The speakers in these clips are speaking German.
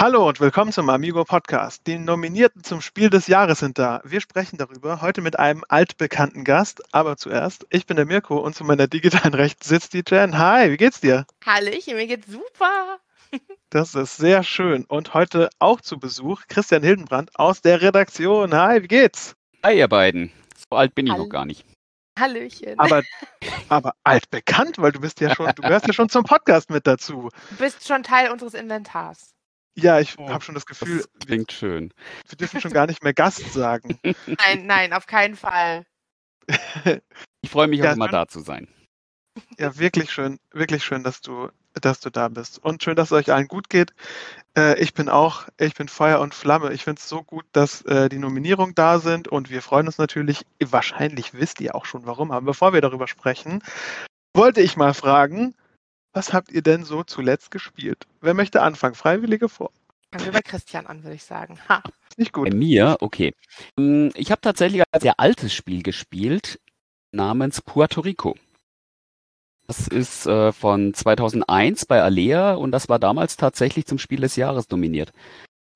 Hallo und willkommen zum Amigo Podcast. Die Nominierten zum Spiel des Jahres sind da. Wir sprechen darüber heute mit einem altbekannten Gast. Aber zuerst, ich bin der Mirko und zu meiner digitalen Rechts sitzt die Jen. Hi, wie geht's dir? Hallöchen, mir geht's super. Das ist sehr schön. Und heute auch zu Besuch Christian Hildenbrand aus der Redaktion. Hi, wie geht's? Hi, ihr beiden. So alt bin ich Hallo. noch gar nicht. Hallöchen. Aber, aber altbekannt, weil du bist ja schon, du gehörst ja schon zum Podcast mit dazu. Du bist schon Teil unseres Inventars. Ja, ich oh, habe schon das Gefühl. Das klingt schön. Wir dürfen schon gar nicht mehr Gast sagen. Nein, nein, auf keinen Fall. Ich freue mich ja, auch immer da zu sein. Ja, wirklich schön, wirklich schön, dass du, dass du da bist. Und schön, dass es euch allen gut geht. Äh, ich bin auch, ich bin Feuer und Flamme. Ich finde es so gut, dass äh, die Nominierungen da sind und wir freuen uns natürlich. Wahrscheinlich wisst ihr auch schon warum, aber bevor wir darüber sprechen, wollte ich mal fragen, was habt ihr denn so zuletzt gespielt? Wer möchte anfangen? Freiwillige vor. Fangen wir bei Christian an, würde ich sagen. Ha. Nicht gut. Bei mir, okay. Hm, ich habe tatsächlich ein sehr altes Spiel gespielt, namens Puerto Rico. Das ist äh, von 2001 bei Alea und das war damals tatsächlich zum Spiel des Jahres nominiert.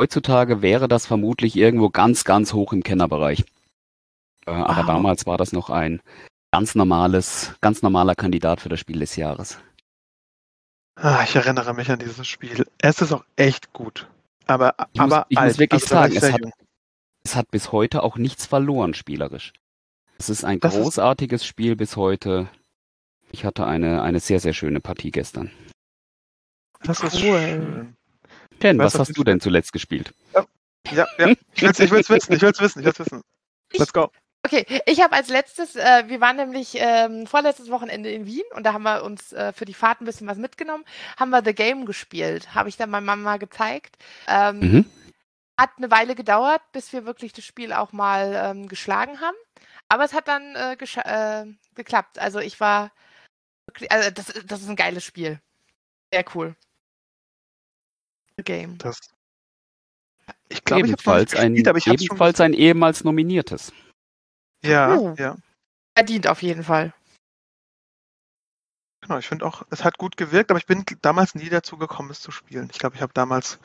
Heutzutage wäre das vermutlich irgendwo ganz, ganz hoch im Kennerbereich. Äh, wow. Aber damals war das noch ein ganz normales, ganz normaler Kandidat für das Spiel des Jahres. Ah, ich erinnere mich an dieses Spiel. Es ist auch echt gut. Aber, ich aber muss, ich alt. muss wirklich also, sagen, es hat, es hat, bis heute auch nichts verloren spielerisch. Es ist ein das großartiges ist... Spiel bis heute. Ich hatte eine, eine sehr, sehr schöne Partie gestern. Das ist cool. Ken, was hast du denn zuletzt gespielt? Ja, ja. ja. Ich will es wissen, ich will es wissen, ich will es wissen. Let's go. Okay, ich habe als letztes, äh, wir waren nämlich ähm, vorletztes Wochenende in Wien und da haben wir uns äh, für die Fahrt ein bisschen was mitgenommen, haben wir The Game gespielt, habe ich dann meiner Mama gezeigt. Ähm, mhm. Hat eine Weile gedauert, bis wir wirklich das Spiel auch mal ähm, geschlagen haben, aber es hat dann äh, äh geklappt. Also ich war, wirklich, also das, das ist ein geiles Spiel. Sehr cool. The Game. Das, ich glaube, ebenfalls, ich gespielt, ein, ebenfalls ein ehemals nominiertes. Ja, oh. ja. Verdient auf jeden Fall. Genau, ich finde auch, es hat gut gewirkt, aber ich bin damals nie dazu gekommen, es zu spielen. Ich glaube, ich habe damals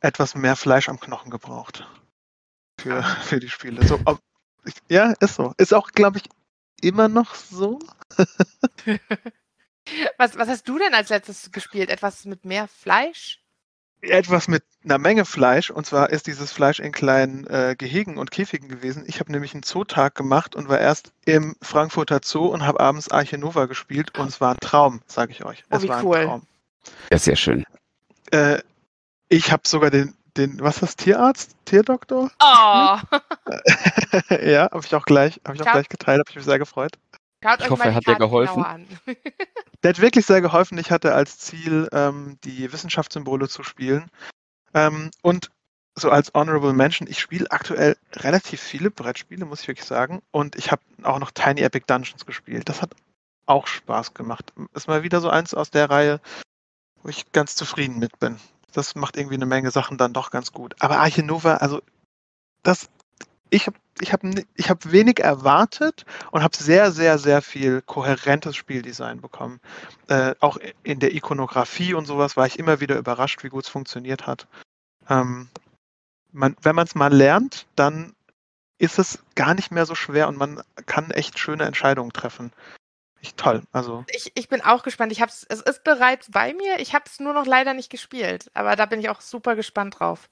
etwas mehr Fleisch am Knochen gebraucht für, für die Spiele. So, ob, ja, ist so. Ist auch, glaube ich, immer noch so. was, was hast du denn als letztes gespielt? Etwas mit mehr Fleisch? Etwas mit einer Menge Fleisch. Und zwar ist dieses Fleisch in kleinen äh, Gehegen und Käfigen gewesen. Ich habe nämlich einen Zootag gemacht und war erst im Frankfurter Zoo und habe abends Arche Nova gespielt. Und es war ein Traum, sage ich euch. Oh, es wie war cool. ein Traum. Ja, sehr schön. Äh, ich habe sogar den, den, was ist das, Tierarzt? Tierdoktor? Oh. ja, habe ich auch gleich, habe ich auch gleich geteilt, habe ich mich sehr gefreut. Schaut ich hoffe, er hat dir geholfen. Der hat wirklich sehr geholfen. Ich hatte als Ziel, ähm, die Wissenschaftssymbole zu spielen. Ähm, und so als Honorable Mention, ich spiele aktuell relativ viele Brettspiele, muss ich wirklich sagen. Und ich habe auch noch Tiny Epic Dungeons gespielt. Das hat auch Spaß gemacht. Ist mal wieder so eins aus der Reihe, wo ich ganz zufrieden mit bin. Das macht irgendwie eine Menge Sachen dann doch ganz gut. Aber Arche Nova, also das ich habe ich hab, ich hab wenig erwartet und habe sehr, sehr, sehr viel kohärentes Spieldesign bekommen. Äh, auch in der Ikonografie und sowas war ich immer wieder überrascht, wie gut es funktioniert hat. Ähm, man, wenn man es mal lernt, dann ist es gar nicht mehr so schwer und man kann echt schöne Entscheidungen treffen. Ich, toll, also. Ich, ich bin auch gespannt. Ich hab's, es ist bereits bei mir. Ich habe es nur noch leider nicht gespielt. Aber da bin ich auch super gespannt drauf.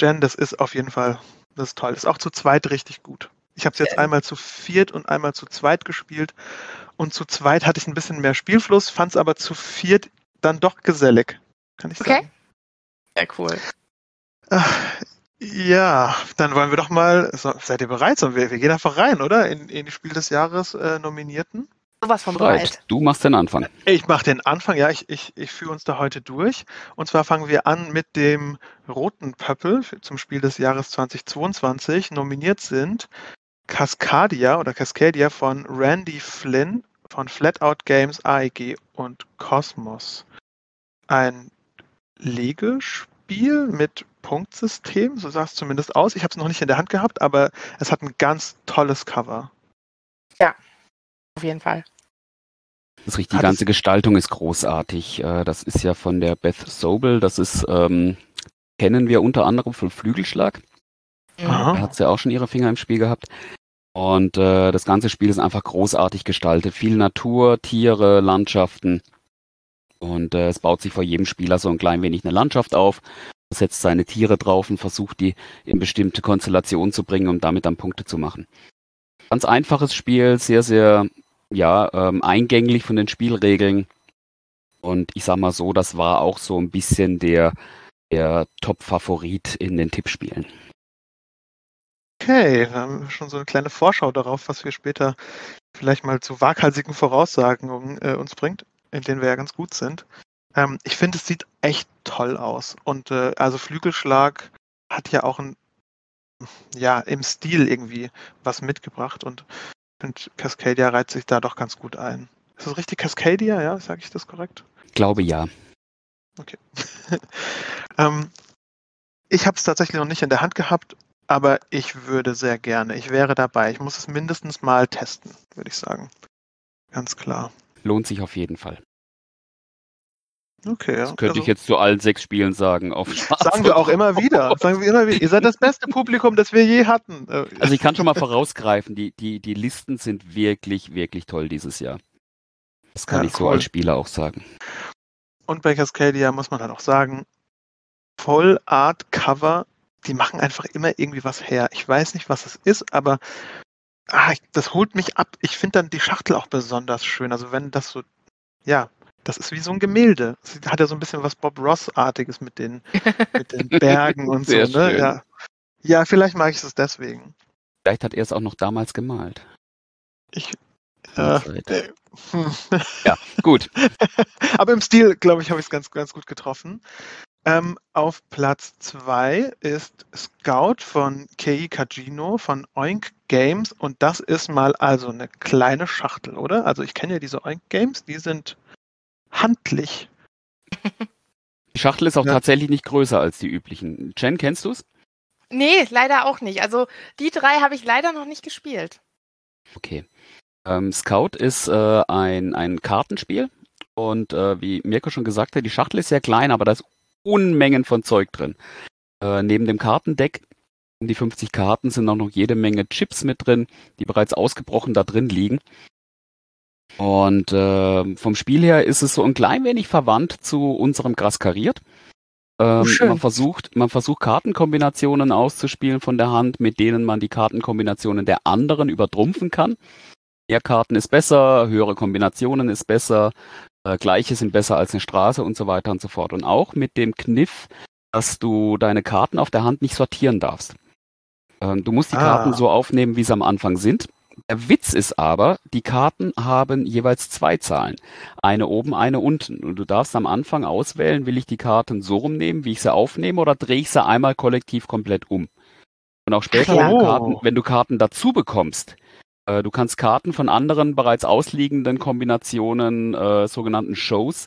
Jen, das ist auf jeden Fall, das ist toll. Das ist auch zu zweit richtig gut. Ich habe es jetzt einmal zu viert und einmal zu zweit gespielt. Und zu zweit hatte ich ein bisschen mehr Spielfluss, fand es aber zu viert dann doch gesellig. Kann ich sagen. Okay. Sehr cool. Ach, ja, dann wollen wir doch mal. Seid ihr bereit? Wir, wir gehen einfach rein, oder? In, in die Spiel des Jahres äh, Nominierten. Sowas von bereit. Du machst den Anfang. Ich mache den Anfang, ja, ich, ich, ich führe uns da heute durch. Und zwar fangen wir an mit dem roten Pöppel zum Spiel des Jahres 2022. Nominiert sind Cascadia oder Cascadia von Randy Flynn von Flatout Games, AEG und Cosmos. Ein Legespiel mit Punktsystem, so sah es zumindest aus. Ich habe es noch nicht in der Hand gehabt, aber es hat ein ganz tolles Cover. Ja, auf jeden Fall. Das ist richtig, die ganze Gestaltung ist großartig. Äh, das ist ja von der Beth Sobel, das ist, ähm, kennen wir unter anderem von Flügelschlag. Da hat sie ja auch schon ihre Finger im Spiel gehabt. Und äh, das ganze Spiel ist einfach großartig gestaltet. Viel Natur, Tiere, Landschaften. Und äh, es baut sich vor jedem Spieler so ein klein wenig eine Landschaft auf, setzt seine Tiere drauf und versucht die in bestimmte Konstellationen zu bringen, um damit dann Punkte zu machen. Ganz einfaches Spiel, sehr, sehr ja, ähm, eingänglich von den Spielregeln. Und ich sag mal so, das war auch so ein bisschen der, der Top-Favorit in den Tippspielen. Okay, wir haben schon so eine kleine Vorschau darauf, was wir später vielleicht mal zu waghalsigen Voraussagen äh, uns bringt, in denen wir ja ganz gut sind. Ähm, ich finde, es sieht echt toll aus. Und äh, also Flügelschlag hat ja auch ein, ja, im Stil irgendwie was mitgebracht und finde, Cascadia reiht sich da doch ganz gut ein. Ist das richtig Cascadia, ja? Sage ich das korrekt? Ich glaube ja. Okay. ähm, ich habe es tatsächlich noch nicht in der Hand gehabt aber ich würde sehr gerne. Ich wäre dabei. Ich muss es mindestens mal testen, würde ich sagen. Ganz klar. Lohnt sich auf jeden Fall. Okay, ja. Das könnte also, ich jetzt zu allen sechs Spielen sagen. Auf sagen wir auch immer wieder. Sagen wir immer wieder. Ihr seid das beste Publikum, das wir je hatten. Also ich kann schon mal vorausgreifen, die, die, die Listen sind wirklich, wirklich toll dieses Jahr. Das kann ja, ich so als Spieler auch sagen. Und bei Cascadia muss man dann auch sagen, Voll Art Cover die machen einfach immer irgendwie was her. Ich weiß nicht, was es ist, aber ah, das holt mich ab. Ich finde dann die Schachtel auch besonders schön. Also wenn das so, ja, das ist wie so ein Gemälde. Es hat ja so ein bisschen was Bob Ross-artiges mit den, mit den Bergen und so, ne? Ja. ja, vielleicht mag ich es deswegen. Vielleicht hat er es auch noch damals gemalt. Ich. Äh, äh, hm. ja, gut. Aber im Stil, glaube ich, habe ich es ganz, ganz gut getroffen. Ähm, auf Platz 2 ist Scout von Kei Kajino von Oink Games und das ist mal also eine kleine Schachtel, oder? Also ich kenne ja diese Oink Games, die sind handlich. Die Schachtel ist auch ja. tatsächlich nicht größer als die üblichen. Jen, kennst du es? Nee, leider auch nicht. Also die drei habe ich leider noch nicht gespielt. Okay. Ähm, Scout ist äh, ein, ein Kartenspiel und äh, wie Mirko schon gesagt hat, die Schachtel ist sehr klein, aber da ist Unmengen von Zeug drin. Äh, neben dem Kartendeck, um die 50 Karten, sind auch noch jede Menge Chips mit drin, die bereits ausgebrochen da drin liegen. Und äh, vom Spiel her ist es so ein klein wenig verwandt zu unserem Gras kariert. Ähm, oh, man versucht, man versucht Kartenkombinationen auszuspielen von der Hand, mit denen man die Kartenkombinationen der anderen übertrumpfen kann. Mehr Karten ist besser, höhere Kombinationen ist besser, äh, Gleiche sind besser als eine Straße und so weiter und so fort. Und auch mit dem Kniff, dass du deine Karten auf der Hand nicht sortieren darfst. Ähm, du musst die ah. Karten so aufnehmen, wie sie am Anfang sind. Der Witz ist aber, die Karten haben jeweils zwei Zahlen. Eine oben, eine unten. Und du darfst am Anfang auswählen, will ich die Karten so rumnehmen, wie ich sie aufnehme, oder drehe ich sie einmal kollektiv komplett um. Und auch später, wenn, du Karten, wenn du Karten dazu bekommst, äh, du kannst Karten von anderen bereits ausliegenden Kombinationen, äh, sogenannten Shows,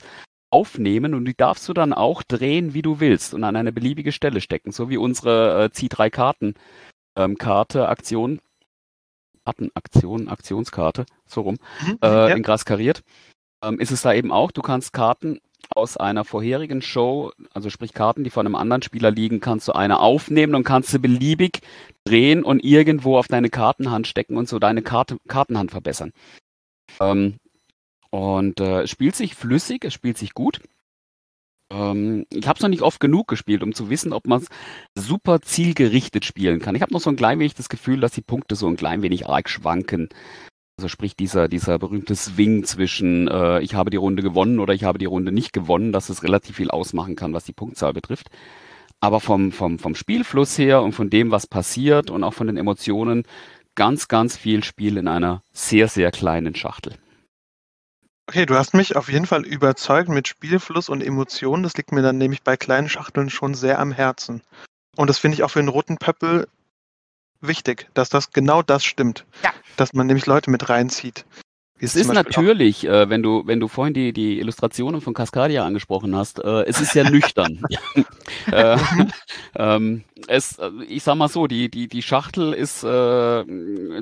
aufnehmen und die darfst du dann auch drehen, wie du willst und an eine beliebige Stelle stecken, so wie unsere äh, Zieh drei Karten ähm, Karte Aktion Kartenaktion Aktionskarte so rum mhm, äh, ja. in Gras kariert ähm, ist es da eben auch. Du kannst Karten aus einer vorherigen Show, also sprich Karten, die von einem anderen Spieler liegen, kannst du eine aufnehmen und kannst sie beliebig drehen und irgendwo auf deine Kartenhand stecken und so deine Karte, Kartenhand verbessern. Ähm, und äh, es spielt sich flüssig, es spielt sich gut. Ähm, ich habe es noch nicht oft genug gespielt, um zu wissen, ob man es super zielgerichtet spielen kann. Ich habe noch so ein klein wenig das Gefühl, dass die Punkte so ein klein wenig arg schwanken. Also sprich dieser, dieser berühmte Swing zwischen äh, ich habe die Runde gewonnen oder ich habe die Runde nicht gewonnen, dass es relativ viel ausmachen kann, was die Punktzahl betrifft. Aber vom, vom, vom Spielfluss her und von dem, was passiert und auch von den Emotionen, ganz, ganz viel Spiel in einer sehr, sehr kleinen Schachtel. Okay, du hast mich auf jeden Fall überzeugt mit Spielfluss und Emotionen. Das liegt mir dann nämlich bei kleinen Schachteln schon sehr am Herzen. Und das finde ich auch für den roten Pöppel wichtig, dass das genau das stimmt. Ja. Dass man nämlich Leute mit reinzieht. Es ist natürlich, äh, wenn du, wenn du vorhin die, die Illustrationen von Cascadia angesprochen hast, äh, es ist sehr nüchtern. äh, ähm, es, ich sag mal so, die, die, die Schachtel ist, äh,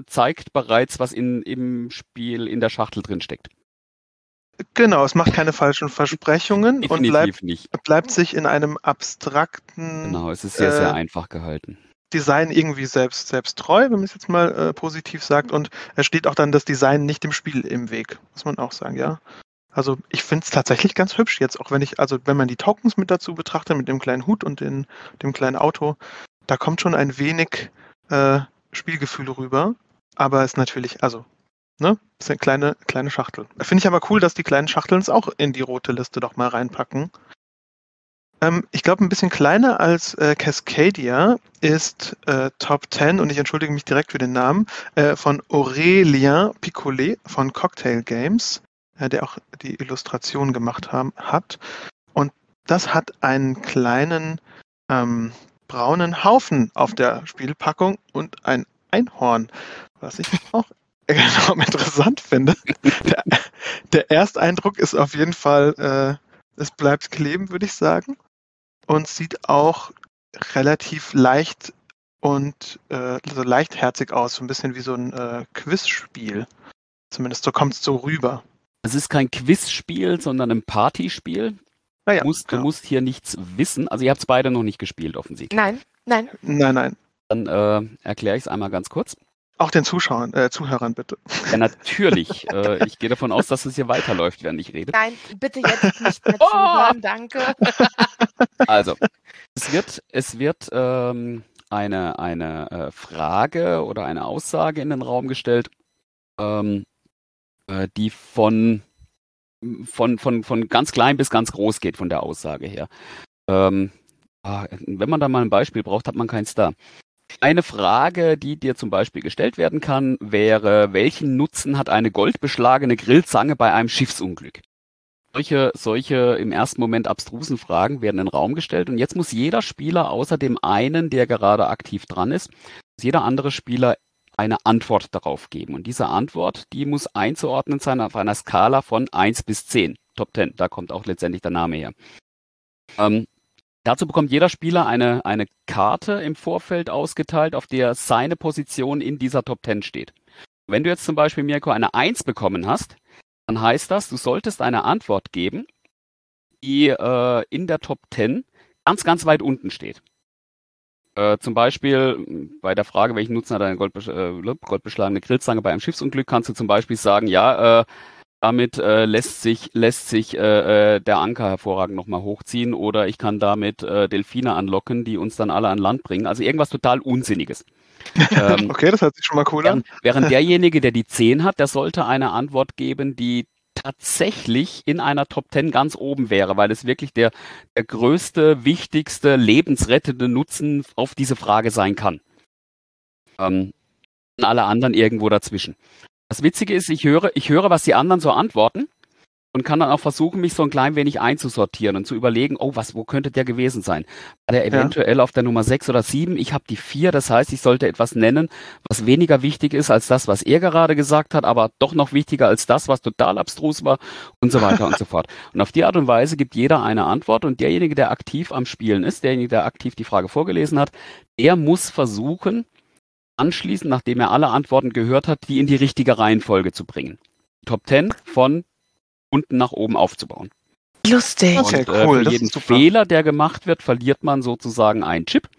zeigt bereits, was in, im Spiel in der Schachtel drin steckt. Genau, es macht keine falschen Versprechungen und bleibt, nicht. bleibt sich in einem abstrakten Genau, es ist sehr, äh, sehr einfach gehalten. Design irgendwie selbst, selbst treu, wenn man es jetzt mal äh, positiv sagt. Und es steht auch dann das Design nicht dem Spiel im Weg, muss man auch sagen, ja. Also ich finde es tatsächlich ganz hübsch jetzt, auch wenn ich, also wenn man die Tokens mit dazu betrachtet, mit dem kleinen Hut und den, dem kleinen Auto, da kommt schon ein wenig äh, Spielgefühl rüber. Aber es ist natürlich, also, ne, ist eine kleine, kleine Schachtel. Finde ich aber cool, dass die kleinen Schachteln es auch in die rote Liste doch mal reinpacken. Ähm, ich glaube, ein bisschen kleiner als äh, Cascadia ist äh, Top 10, und ich entschuldige mich direkt für den Namen, äh, von Aurélien Picolet von Cocktail Games, äh, der auch die Illustration gemacht haben, hat. Und das hat einen kleinen ähm, braunen Haufen auf der Spielpackung und ein Einhorn, was ich auch enorm interessant finde. Der, der Ersteindruck ist auf jeden Fall, äh, es bleibt kleben, würde ich sagen und sieht auch relativ leicht und äh, so leichtherzig aus, so ein bisschen wie so ein äh, Quizspiel. Zumindest so kommt es so rüber. Es ist kein Quizspiel, sondern ein Partyspiel. Naja, du, musst, genau. du musst hier nichts wissen. Also ihr habt es beide noch nicht gespielt, offensichtlich. Nein, nein. Nein, nein. Dann äh, erkläre ich es einmal ganz kurz. Auch den Zuschauern, äh, Zuhörern bitte. Ja, natürlich. äh, ich gehe davon aus, dass es hier weiterläuft, während ich rede. Nein, bitte jetzt nicht mehr zuhören, danke. Also, es wird, es wird ähm, eine, eine äh, Frage oder eine Aussage in den Raum gestellt, ähm, äh, die von, von, von, von ganz klein bis ganz groß geht, von der Aussage her. Ähm, ah, wenn man da mal ein Beispiel braucht, hat man keins da. Eine Frage, die dir zum Beispiel gestellt werden kann, wäre, welchen Nutzen hat eine goldbeschlagene Grillzange bei einem Schiffsunglück? Solche, solche im ersten Moment abstrusen Fragen werden in den Raum gestellt und jetzt muss jeder Spieler außer dem einen, der gerade aktiv dran ist, muss jeder andere Spieler eine Antwort darauf geben. Und diese Antwort, die muss einzuordnen sein auf einer Skala von 1 bis 10. Top 10, da kommt auch letztendlich der Name her. Ähm, dazu bekommt jeder Spieler eine, eine Karte im Vorfeld ausgeteilt, auf der seine Position in dieser Top 10 steht. Wenn du jetzt zum Beispiel, Mirko, eine 1 bekommen hast, dann heißt das, du solltest eine Antwort geben, die äh, in der Top 10 ganz, ganz weit unten steht. Äh, zum Beispiel bei der Frage, welchen Nutzen hat eine äh, goldbeschlagene Grillzange bei einem Schiffsunglück, kannst du zum Beispiel sagen, ja, äh, damit äh, lässt sich, lässt sich äh, äh, der Anker hervorragend nochmal hochziehen oder ich kann damit äh, Delfine anlocken, die uns dann alle an Land bringen. Also irgendwas total Unsinniges. ähm, okay, das hört sich schon mal cool während, an. Während derjenige, der die 10 hat, der sollte eine Antwort geben, die tatsächlich in einer Top 10 ganz oben wäre, weil es wirklich der, der größte, wichtigste, lebensrettende Nutzen auf diese Frage sein kann. Ähm, alle anderen irgendwo dazwischen. Das Witzige ist, ich höre, ich höre, was die anderen so antworten und kann dann auch versuchen, mich so ein klein wenig einzusortieren und zu überlegen, oh, was, wo könnte der gewesen sein? War der eventuell ja. auf der Nummer 6 oder 7? Ich habe die 4, das heißt, ich sollte etwas nennen, was weniger wichtig ist als das, was er gerade gesagt hat, aber doch noch wichtiger als das, was total abstrus war und so weiter und so fort. Und auf die Art und Weise gibt jeder eine Antwort und derjenige, der aktiv am Spielen ist, derjenige, der aktiv die Frage vorgelesen hat, der muss versuchen, anschließend, nachdem er alle Antworten gehört hat, die in die richtige Reihenfolge zu bringen. Top 10 von unten nach oben aufzubauen. Lustig. Und okay, cool. äh, für jeden Fehler, der gemacht wird, verliert man sozusagen einen Chip.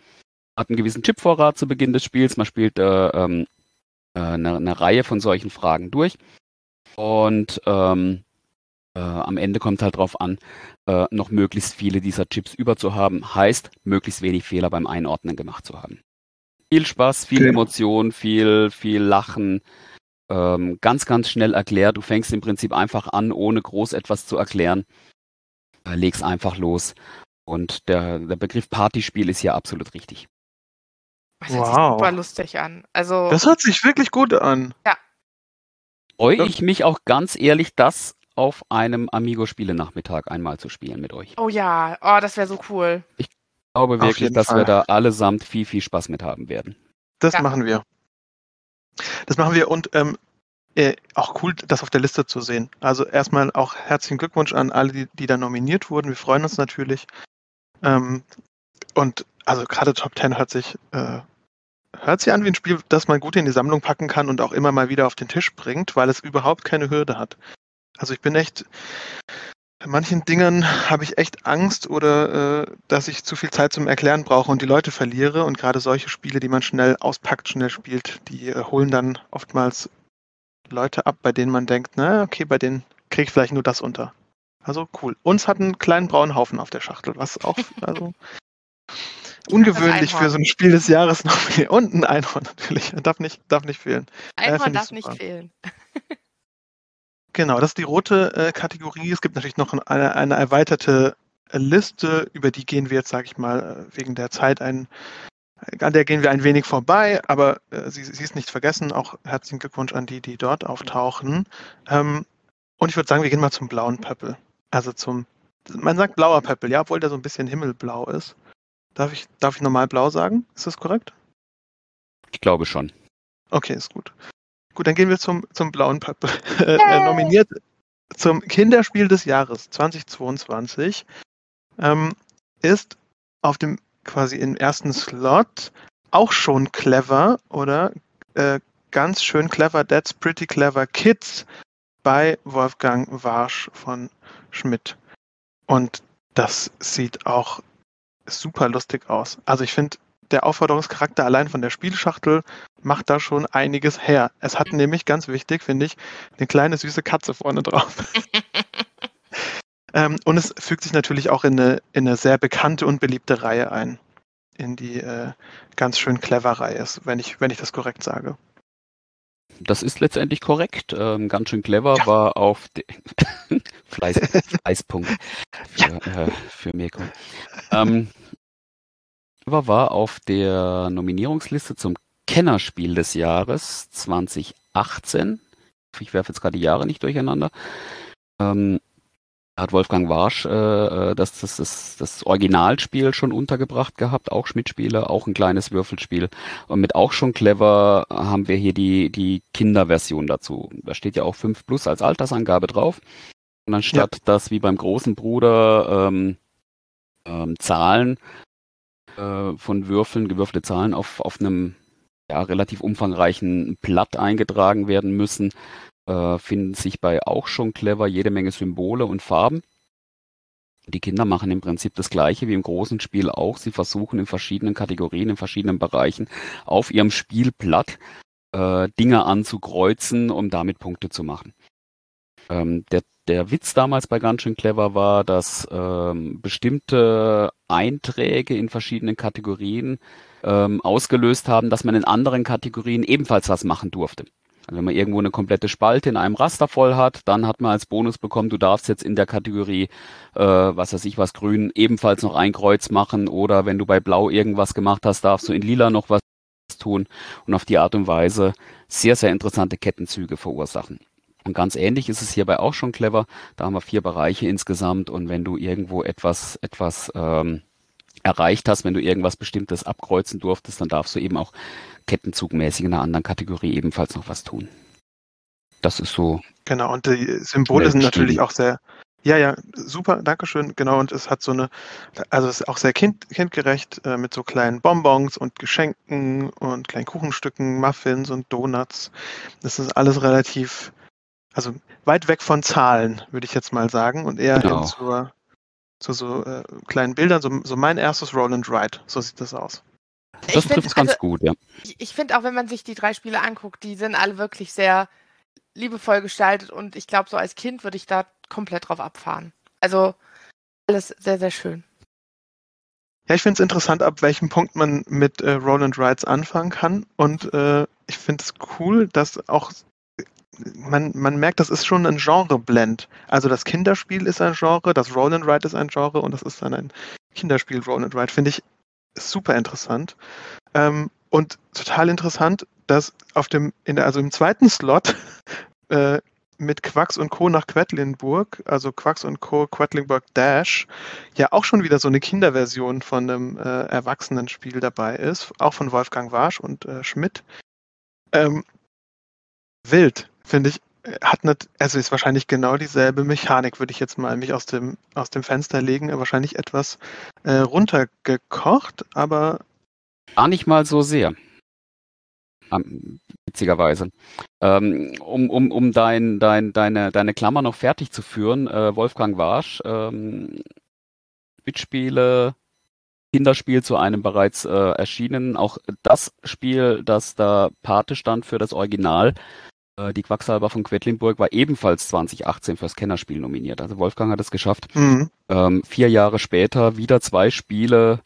Hat einen gewissen Chipvorrat zu Beginn des Spiels. Man spielt äh, ähm, äh, eine, eine, Reihe von solchen Fragen durch. Und ähm, äh, am Ende kommt halt drauf an, äh, noch möglichst viele dieser Chips über zu haben. Heißt, möglichst wenig Fehler beim Einordnen gemacht zu haben. Viel Spaß, viel okay. Emotion, viel, viel Lachen ähm, ganz, ganz schnell erklärt. Du fängst im Prinzip einfach an, ohne groß etwas zu erklären. Legst einfach los. Und der, der Begriff Partyspiel ist hier absolut richtig. Das hört wow. sich super lustig an. Also, das hört sich wirklich gut an. Ja. Freue ich mich auch ganz ehrlich, das auf einem Amigo-Spielenachmittag einmal zu spielen mit euch. Oh ja, oh, das wäre so cool. Ich glaube wirklich, dass Fall. wir da allesamt viel, viel Spaß mit haben werden. Das ja. machen wir. Das machen wir und ähm, äh, auch cool, das auf der Liste zu sehen. Also erstmal auch herzlichen Glückwunsch an alle, die, die da nominiert wurden. Wir freuen uns natürlich. Ähm, und also gerade Top 10 hört sich, äh, hört sich an wie ein Spiel, das man gut in die Sammlung packen kann und auch immer mal wieder auf den Tisch bringt, weil es überhaupt keine Hürde hat. Also ich bin echt, bei manchen Dingen habe ich echt Angst oder äh, dass ich zu viel Zeit zum Erklären brauche und die Leute verliere. Und gerade solche Spiele, die man schnell auspackt, schnell spielt, die äh, holen dann oftmals Leute ab, bei denen man denkt, na, okay, bei denen kriege ich vielleicht nur das unter. Also cool. Uns hat einen kleinen braunen Haufen auf der Schachtel, was auch also ungewöhnlich für so ein Spiel des Jahres noch. Und ein Einhorn natürlich. Darf nicht, darf nicht fehlen. Einhorn darf nicht fehlen. Genau, das ist die rote äh, Kategorie. Es gibt natürlich noch eine, eine erweiterte Liste, über die gehen wir jetzt, sage ich mal, äh, wegen der Zeit ein, an der gehen wir ein wenig vorbei, aber äh, sie, sie, ist nicht vergessen. Auch herzlichen Glückwunsch an die, die dort auftauchen. Ähm, und ich würde sagen, wir gehen mal zum blauen Pöppel. Also zum, man sagt blauer Pöppel, ja, obwohl der so ein bisschen himmelblau ist. Darf ich, darf ich normal blau sagen? Ist das korrekt? Ich glaube schon. Okay, ist gut. Gut, dann gehen wir zum, zum blauen Pöppel. Äh, nominiert zum Kinderspiel des Jahres 2022 ähm, ist auf dem quasi im ersten Slot auch schon clever oder äh, ganz schön clever, That's Pretty Clever Kids bei Wolfgang Warsch von Schmidt. Und das sieht auch super lustig aus. Also ich finde, der Aufforderungscharakter allein von der Spielschachtel macht da schon einiges her. Es hat nämlich, ganz wichtig, finde ich, eine kleine süße Katze vorne drauf. ähm, und es fügt sich natürlich auch in eine, in eine sehr bekannte und beliebte Reihe ein. In die äh, ganz schön clever Reihe ist, wenn ich, wenn ich das korrekt sage. Das ist letztendlich korrekt. Ähm, ganz schön clever ja. war auf Fleiß, Fleißpunkt für, ja. äh, für Mirko. Ähm, war auf der Nominierungsliste zum Kennerspiel des Jahres 2018. Ich werfe jetzt gerade die Jahre nicht durcheinander. Ähm, hat Wolfgang Warsch äh, äh, das, das, das, das Originalspiel schon untergebracht gehabt, auch Schmidt-Spiele, auch ein kleines Würfelspiel. Und mit auch schon clever haben wir hier die, die Kinderversion dazu. Da steht ja auch 5 Plus als Altersangabe drauf. Und anstatt ja. dass wie beim großen Bruder ähm, ähm, Zahlen äh, von Würfeln, gewürfelte Zahlen auf, auf einem ja, relativ umfangreichen Blatt eingetragen werden müssen, äh, finden sich bei auch schon clever jede Menge Symbole und Farben. Die Kinder machen im Prinzip das Gleiche wie im großen Spiel auch. Sie versuchen in verschiedenen Kategorien, in verschiedenen Bereichen auf ihrem Spielblatt äh, Dinge anzukreuzen, um damit Punkte zu machen. Ähm, der, der Witz damals bei ganz schön clever war, dass ähm, bestimmte Einträge in verschiedenen Kategorien ähm, ausgelöst haben, dass man in anderen Kategorien ebenfalls was machen durfte. Also wenn man irgendwo eine komplette Spalte in einem Raster voll hat, dann hat man als Bonus bekommen, du darfst jetzt in der Kategorie, äh, was weiß ich was, grün, ebenfalls noch ein Kreuz machen oder wenn du bei blau irgendwas gemacht hast, darfst du in lila noch was tun und auf die Art und Weise sehr, sehr interessante Kettenzüge verursachen. Und ganz ähnlich ist es hierbei auch schon clever. Da haben wir vier Bereiche insgesamt und wenn du irgendwo etwas, etwas ähm, erreicht hast, wenn du irgendwas Bestimmtes abkreuzen durftest, dann darfst du eben auch kettenzugmäßig in einer anderen Kategorie ebenfalls noch was tun. Das ist so. Genau, und die Symbole sind natürlich auch sehr, ja, ja, super, Dankeschön, genau, und es hat so eine, also es ist auch sehr kind, kindgerecht äh, mit so kleinen Bonbons und Geschenken und kleinen Kuchenstücken, Muffins und Donuts. Das ist alles relativ, also weit weg von Zahlen, würde ich jetzt mal sagen, und eher genau. hin zur, zu so äh, kleinen Bildern, so, so mein erstes Roll and Ride, so sieht das aus. Das trifft es ganz also, gut, ja. Ich, ich finde auch, wenn man sich die drei Spiele anguckt, die sind alle wirklich sehr liebevoll gestaltet und ich glaube, so als Kind würde ich da komplett drauf abfahren. Also alles sehr, sehr schön. Ja, ich finde es interessant, ab welchem Punkt man mit äh, Roll and Rides anfangen kann. Und äh, ich finde es cool, dass auch man, man merkt, das ist schon ein Genre-Blend. Also das Kinderspiel ist ein Genre, das Roll and Ride ist ein Genre und das ist dann ein Kinderspiel Roll and Ride. Finde ich super interessant. Ähm, und total interessant, dass auf dem, in der, also im zweiten Slot äh, mit Quax und Co. nach Quedlinburg, also Quax und Co. Quedlinburg Dash, ja auch schon wieder so eine Kinderversion von einem äh, Erwachsenenspiel dabei ist, auch von Wolfgang Warsch und äh, Schmidt. Ähm, wild, finde ich. Hat nicht, also ist wahrscheinlich genau dieselbe Mechanik, würde ich jetzt mal mich aus dem, aus dem Fenster legen. Wahrscheinlich etwas äh, runtergekocht, aber. Gar nicht mal so sehr. witzigerweise. Ähm, um um, um dein, dein, deine, deine Klammer noch fertig zu führen, äh, Wolfgang Warsch, ähm, Mitspiele, Kinderspiel zu einem bereits äh, erschienenen. Auch das Spiel, das da Pate stand für das Original, die Quacksalber von Quedlinburg, war ebenfalls 2018 fürs Kennerspiel nominiert. Also Wolfgang hat es geschafft. Mhm. Ähm, vier Jahre später wieder zwei Spiele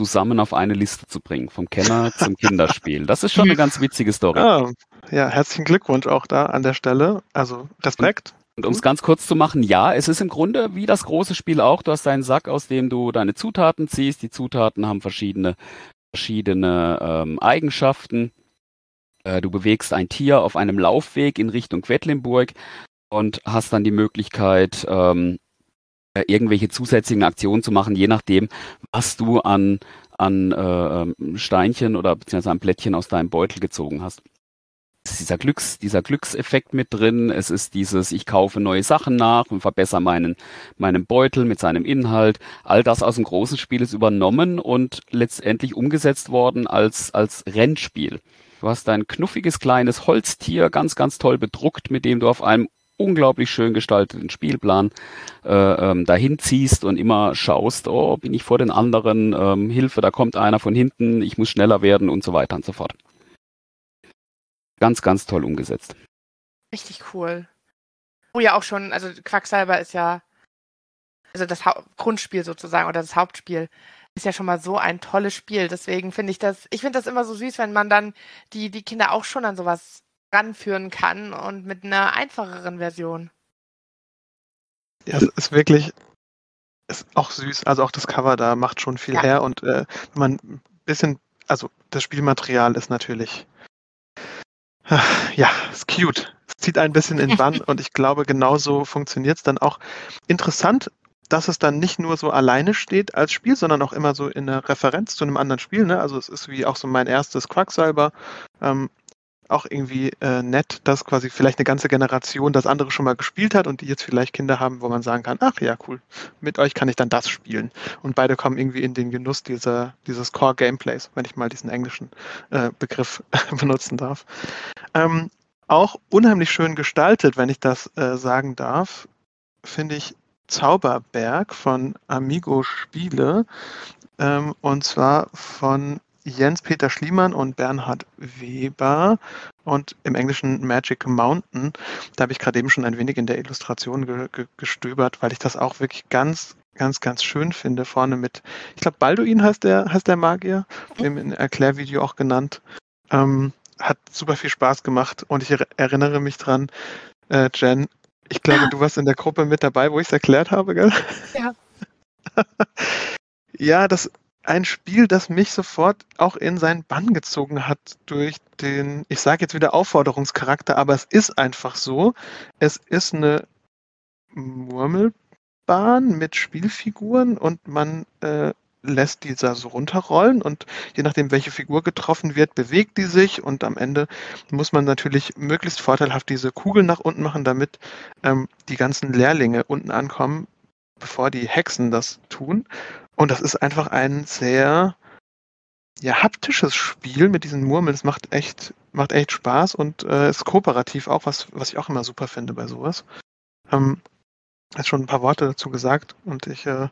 zusammen auf eine Liste zu bringen, vom Kenner zum Kinderspiel. Das ist schon eine ganz witzige Story. Ah, ja, herzlichen Glückwunsch auch da an der Stelle. Also Respekt. Und, und um es ganz kurz zu machen, ja, es ist im Grunde wie das große Spiel auch. Du hast deinen Sack, aus dem du deine Zutaten ziehst. Die Zutaten haben verschiedene, verschiedene ähm, Eigenschaften. Äh, du bewegst ein Tier auf einem Laufweg in Richtung Quedlinburg und hast dann die Möglichkeit, ähm, äh, irgendwelche zusätzlichen Aktionen zu machen, je nachdem, was du an, an äh, Steinchen oder beziehungsweise an Blättchen aus deinem Beutel gezogen hast. Es ist dieser Glücks, dieser Glückseffekt mit drin. Es ist dieses, ich kaufe neue Sachen nach und verbessere meinen, meinen Beutel mit seinem Inhalt. All das aus dem großen Spiel ist übernommen und letztendlich umgesetzt worden als, als Rennspiel. Du hast ein knuffiges kleines Holztier, ganz, ganz toll bedruckt, mit dem du auf einem unglaublich schön gestalteten Spielplan äh, ähm, dahin ziehst und immer schaust, oh, bin ich vor den anderen, ähm, Hilfe, da kommt einer von hinten, ich muss schneller werden und so weiter und so fort. Ganz, ganz toll umgesetzt. Richtig cool. Oh ja, auch schon, also Quacksalber ist ja, also das ha Grundspiel sozusagen oder das Hauptspiel ist ja schon mal so ein tolles Spiel. Deswegen finde ich das, ich finde das immer so süß, wenn man dann die, die Kinder auch schon an sowas ranführen kann und mit einer einfacheren Version. Ja, es ist wirklich ist auch süß. Also auch das Cover da macht schon viel ja. her und äh, wenn man ein bisschen, also das Spielmaterial ist natürlich ja, ist cute. Es zieht ein bisschen in Bann und ich glaube, genauso funktioniert es dann auch. Interessant, dass es dann nicht nur so alleine steht als Spiel, sondern auch immer so in der Referenz zu einem anderen Spiel. Ne? Also es ist wie auch so mein erstes Quacksalber. Ähm, auch irgendwie äh, nett, dass quasi vielleicht eine ganze Generation das andere schon mal gespielt hat und die jetzt vielleicht Kinder haben, wo man sagen kann, ach ja, cool, mit euch kann ich dann das spielen. Und beide kommen irgendwie in den Genuss dieser, dieses Core-Gameplays, wenn ich mal diesen englischen äh, Begriff benutzen darf. Ähm, auch unheimlich schön gestaltet, wenn ich das äh, sagen darf, finde ich Zauberberg von Amigo Spiele. Ähm, und zwar von Jens-Peter Schliemann und Bernhard Weber und im Englischen Magic Mountain. Da habe ich gerade eben schon ein wenig in der Illustration ge ge gestöbert, weil ich das auch wirklich ganz, ganz, ganz schön finde. Vorne mit, ich glaube, Balduin heißt der, heißt der Magier, mhm. im Erklärvideo auch genannt. Ähm, hat super viel Spaß gemacht und ich er erinnere mich dran, äh, Jen, ich glaube, du warst in der Gruppe mit dabei, wo ich es erklärt habe, gell? Ja. ja, das ein Spiel, das mich sofort auch in seinen Bann gezogen hat durch den, ich sage jetzt wieder Aufforderungscharakter, aber es ist einfach so. Es ist eine Murmelbahn mit Spielfiguren und man äh, lässt dieser so runterrollen und je nachdem, welche Figur getroffen wird, bewegt die sich und am Ende muss man natürlich möglichst vorteilhaft diese Kugeln nach unten machen, damit ähm, die ganzen Lehrlinge unten ankommen, bevor die Hexen das tun. Und das ist einfach ein sehr ja, haptisches Spiel mit diesen Murmeln. Es macht echt, macht echt Spaß und äh, ist kooperativ auch, was, was ich auch immer super finde bei sowas. Ähm, hast schon ein paar Worte dazu gesagt und ich äh,